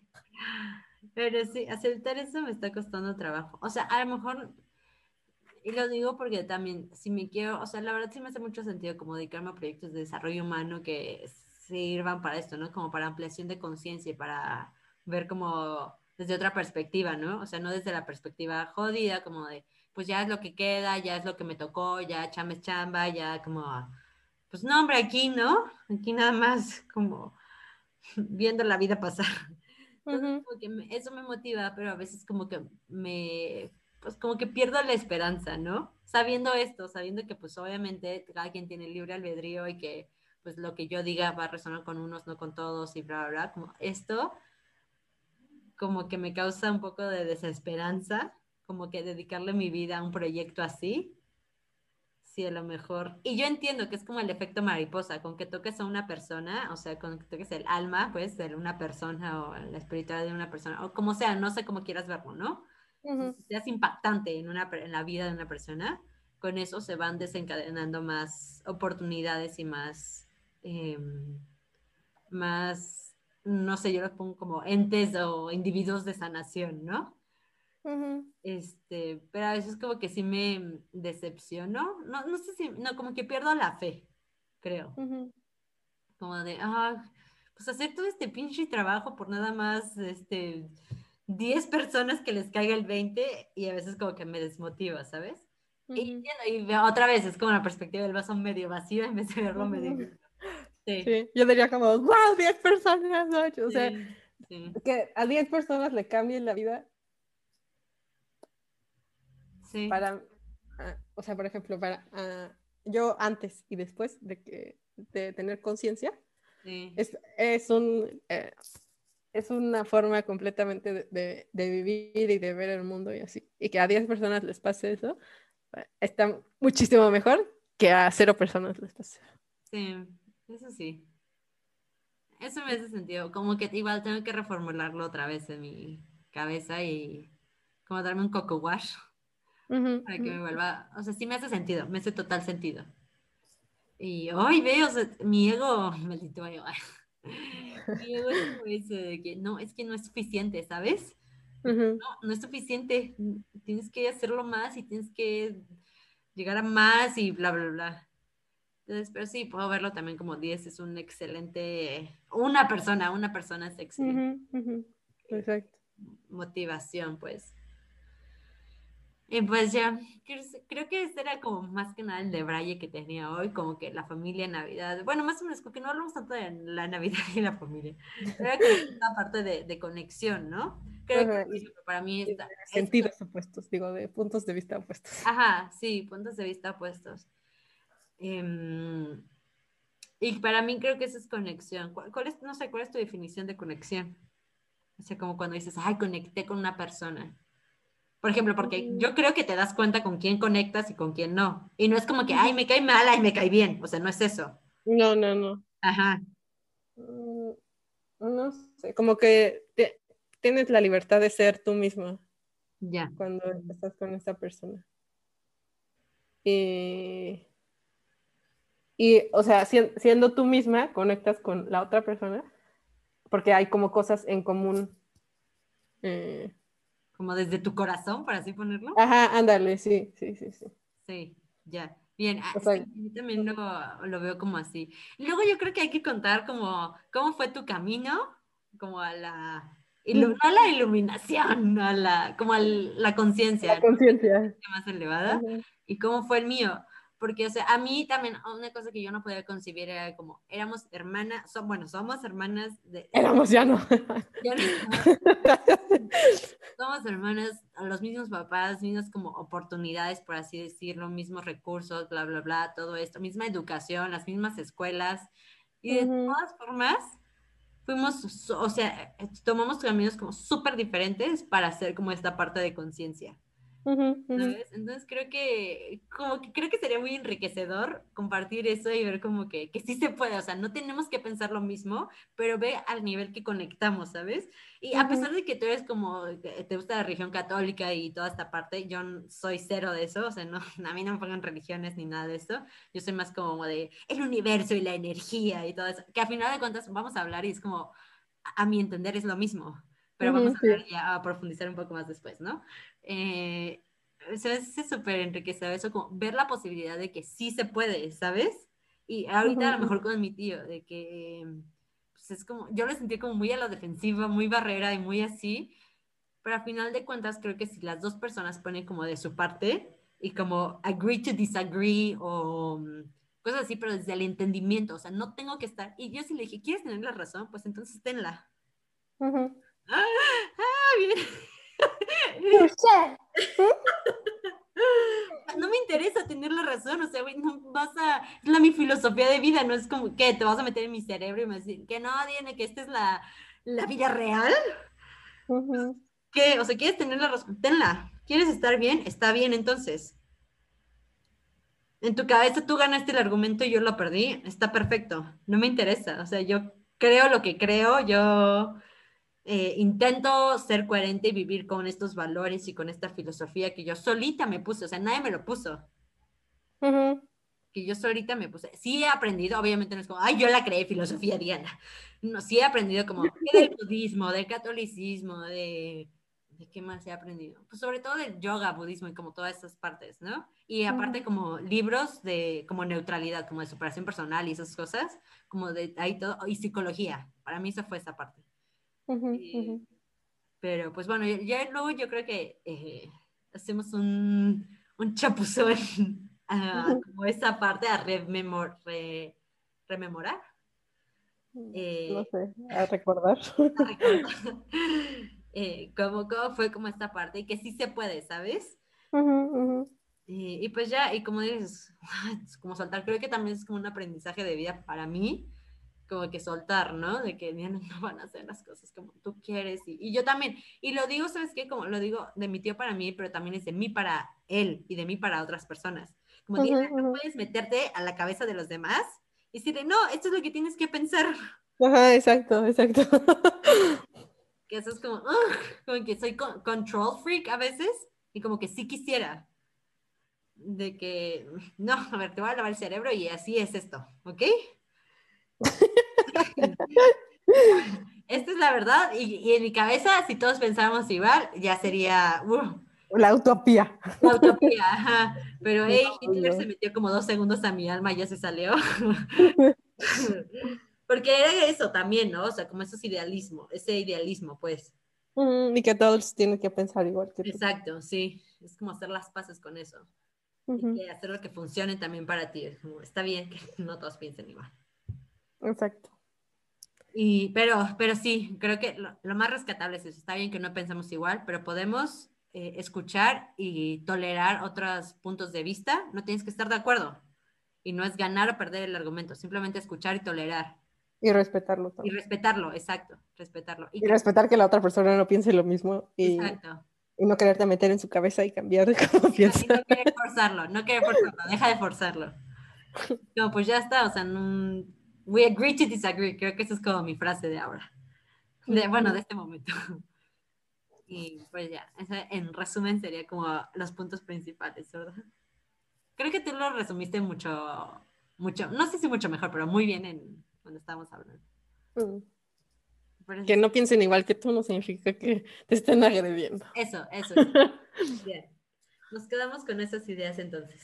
Pero sí, aceptar eso me está costando trabajo. O sea, a lo mejor, y lo digo porque también, si me quiero, o sea, la verdad sí me hace mucho sentido como dedicarme a proyectos de desarrollo humano que sirvan para esto, ¿no? Como para ampliación de conciencia y para ver como desde otra perspectiva, ¿no? O sea, no desde la perspectiva jodida, como de, pues ya es lo que queda, ya es lo que me tocó, ya chamba es chamba, ya como, pues no, hombre, aquí, ¿no? Aquí nada más como *laughs* viendo la vida pasar. eso me motiva, pero a veces como que me, pues como que pierdo la esperanza, ¿no? Sabiendo esto, sabiendo que pues obviamente cada quien tiene libre albedrío y que pues lo que yo diga va a resonar con unos, no con todos y bla, bla, bla, como esto como que me causa un poco de desesperanza, como que dedicarle mi vida a un proyecto así, sí, a lo mejor. Y yo entiendo que es como el efecto mariposa, con que toques a una persona, o sea, con que toques el alma, pues, de una persona o la espiritualidad de una persona, o como sea, no sé cómo quieras verlo, ¿no? Seas impactante en, una, en la vida de una persona, con eso se van desencadenando más oportunidades y más, em, más, no sé, yo los pongo como entes o individuos de sanación, ¿no? Este, pero a veces como que sí me decepciono, no, no sé si, no, como que pierdo la fe, creo. Como de, ah, pues hacer todo este pinche trabajo por nada más, este, 10 personas que les caiga el 20 y a veces como que me desmotiva, ¿sabes? y, y, otra vez es como la perspectiva del vaso medio vacío en vez de verlo medio... Sí. yo diría como, wow, 10 personas, O sea, que a 10 personas le cambien la vida para, ah, o sea, por ejemplo, para ah, yo antes y después de, que, de tener conciencia, es, es, un, eh, es una forma completamente de, de, vivir y de ver el mundo y así. Y que a 10 personas les pase eso, está muchísimo mejor que a cero personas les pase. Sí, eso sí. Eso me hace sentido. Como que igual tengo que reformularlo otra vez en mi cabeza y como darme un coco wash para que me vuelva, o sea, sí me hace sentido, me hace total sentido. Y hoy veo, mi ego, *laughs* maldito ego, *laughs* mi ego es como ese de que no, es que no es suficiente, ¿sabes? No, no es suficiente, tienes que hacerlo más y tienes que llegar a más y bla, bla, bla. Entonces, pero sí, puedo verlo también como 10 es un excelente, una persona, una persona es excelente. Exacto. Motivación, pues. Y pues ya, creo que este era como más que nada el de Braille que tenía hoy, como que la familia, Navidad. Bueno, más o menos, porque no hablamos tanto de la Navidad *laughs* y la familia. Creo que es una parte de, de, conexión, ¿no? Creo que para mí está. Sentidos opuestos, digo, de puntos de vista opuestos. Ajá, sí, puntos de vista opuestos. Em, y para mí creo que eso es conexión. ¿Cuál, es, no sé, cuál es tu definición de conexión? O sea, como cuando dices, ay, conecté con una persona. Por ejemplo, porque yo creo que te das cuenta con quién conectas y con quién no. Y no es como que, ay, me cae mal, ay, me cae bien. O sea, no es eso. No, no, no. Ajá. Mm, no sé, como que tienes la libertad de ser tú misma. Ya. Cuando estás con esa persona. Y, y o sea, siendo tú misma, conectas con la otra persona, porque hay como cosas en común. Eh, como desde tu corazón, para así ponerlo. Ajá, ándale, sí, sí, sí, sí. Sí, ya. Bien, ah, yo también lo, lo, veo como así. Luego yo creo que hay que contar como cómo fue tu camino, como a la, no a la iluminación, a la, como a la conciencia. La conciencia. Más elevada. Y cómo fue el mío. Porque, o sea, a mí también una cosa que yo no podía concebir era como, éramos hermanas, bueno, somos hermanas de... *laughs* Éramos, ya no. Ya no somos hermanas, los mismos papás, mismas como oportunidades, por así decirlo, mismos recursos, bla, bla, bla, todo esto, misma educación, las mismas escuelas, y de todas formas, fuimos, o sea, tomamos caminos como súper diferentes para hacer como esta parte de conciencia. Entonces creo que, como que creo que sería muy enriquecedor compartir eso y ver como que, que sí se puede, o sea, no tenemos que pensar lo mismo, pero ve al nivel que conectamos, ¿sabes? Y a pesar de que tú eres como, te gusta la religión católica y toda esta parte, yo soy cero de eso, o sea, no, *laughs* a mí no me pongan religiones ni nada de eso, yo soy más como de el universo y la energía y todo eso, que a final de cuentas vamos a hablar y es como, a mi entender es lo mismo, pero vamos a, ya a profundizar un poco más después, ¿no? Eh, eso es súper enriquecedor, eso como ver la posibilidad de que sí se puede, ¿sabes? Y ahorita a lo mejor con mi tío, de que pues es como, yo lo sentí como muy a la defensiva, muy barrera y muy así, pero a final de cuentas creo que si las dos personas ponen como de su parte y como agree to disagree o mm, cosas así, pero desde el entendimiento, o sea, no tengo que estar, y yo sí le dije, ¿quieres tener la razón? Pues entonces tenla. ah, *laughs* ah, bien. No me interesa tener la razón, o sea, güey, no vas a, es la mi filosofía de vida, no es como que te vas a meter en mi cerebro y me decir que no, tiene que esta es la, la vida real. ¿Qué? O sea, ¿quieres tener la razón? Tenla. ¿Quieres estar bien? Está bien, entonces. En tu cabeza tú ganaste el argumento y yo lo perdí, está perfecto, no me interesa, o sea, yo creo lo que creo, yo eh, intento ser coherente y vivir con estos valores y con esta filosofía que yo solita me puse, o sea, nadie me lo puso. Que yo solita me puse. Sí he aprendido, obviamente no es como, ay, yo la creé filosofía Diana. No, sí he aprendido como del *laughs* budismo, del catolicismo, de, de qué más he aprendido. Pues sobre todo del yoga, budismo y como todas esas partes, ¿no? Y aparte como libros de como neutralidad, como de superación personal y esas cosas, como de ahí todo, y psicología. Para mí esa fue esa parte. Eh, pero pues bueno, ya, luego yo creo que eh, hacemos un, un chapuzón como esa parte a rememor, rememorar. Mm, eh, no sé, a recordar. *laughs* *laughs* como, cómo fue como esta parte y que sí se puede, ¿sabes? y pues ya, y como dices, *laughs* como saltar, creo que también es como un aprendizaje de vida para mí, como que soltar, ¿no? De que no van a hacer las cosas como tú quieres. Y, yo también, y lo digo, ¿sabes qué? Como lo digo de mi tío para mí, pero también es de mí para él y de mí para otras personas. Como no puedes meterte a la cabeza de los demás y decirle, no, esto es lo que tienes que pensar. Ajá, exacto, exacto. *laughs* que eso es como, como que soy control freak a veces y como que sí quisiera. De que, no, a ver, te voy a lavar el cerebro y así es esto, ¿ok? *laughs* Esta es la verdad, y, en mi cabeza, si todos pensáramos igual, ya sería uh, la utopía. La utopía, ajá. Pero hey, Hitler se metió como dos segundos a mi alma y ya se salió. *laughs* Porque era eso también, ¿no? O sea, como esos idealismo, ese idealismo, pues. Mm, y que todos tienen que pensar igual que tú. Exacto, sí. Es como hacer las paces con eso. Y hacer lo que funcione también para ti. Está bien que *laughs* no todos piensen igual. Exacto. Y, pero, pero sí, creo que lo, más rescatable es eso. Está bien que no pensamos igual, pero podemos eh, escuchar y tolerar otros puntos de vista. No tienes que estar de acuerdo. Y no es ganar o perder el argumento, simplemente escuchar y tolerar. Y respetarlo Y respetarlo, exacto, respetarlo. Y, respetar que la otra persona no piense lo mismo. Y, exacto. Y no quererte meter en su cabeza y cambiar de *laughs* cómo piensa. no querer forzarlo, no querer forzarlo, deja de forzarlo. No, pues ya está, o sea, no, We agree to disagree. Creo que esa es como mi frase de ahora. De, bueno, de este momento. Y pues ya, en resumen sería como los puntos principales, ¿verdad? Creo que tú lo resumiste mucho, mucho, no sé si mucho mejor, pero muy bien en cuando estábamos hablando. Mm. Que no piensen igual que tú no significa que te estén agrediendo. Eso, eso. *laughs* bien. Nos quedamos con esas ideas entonces.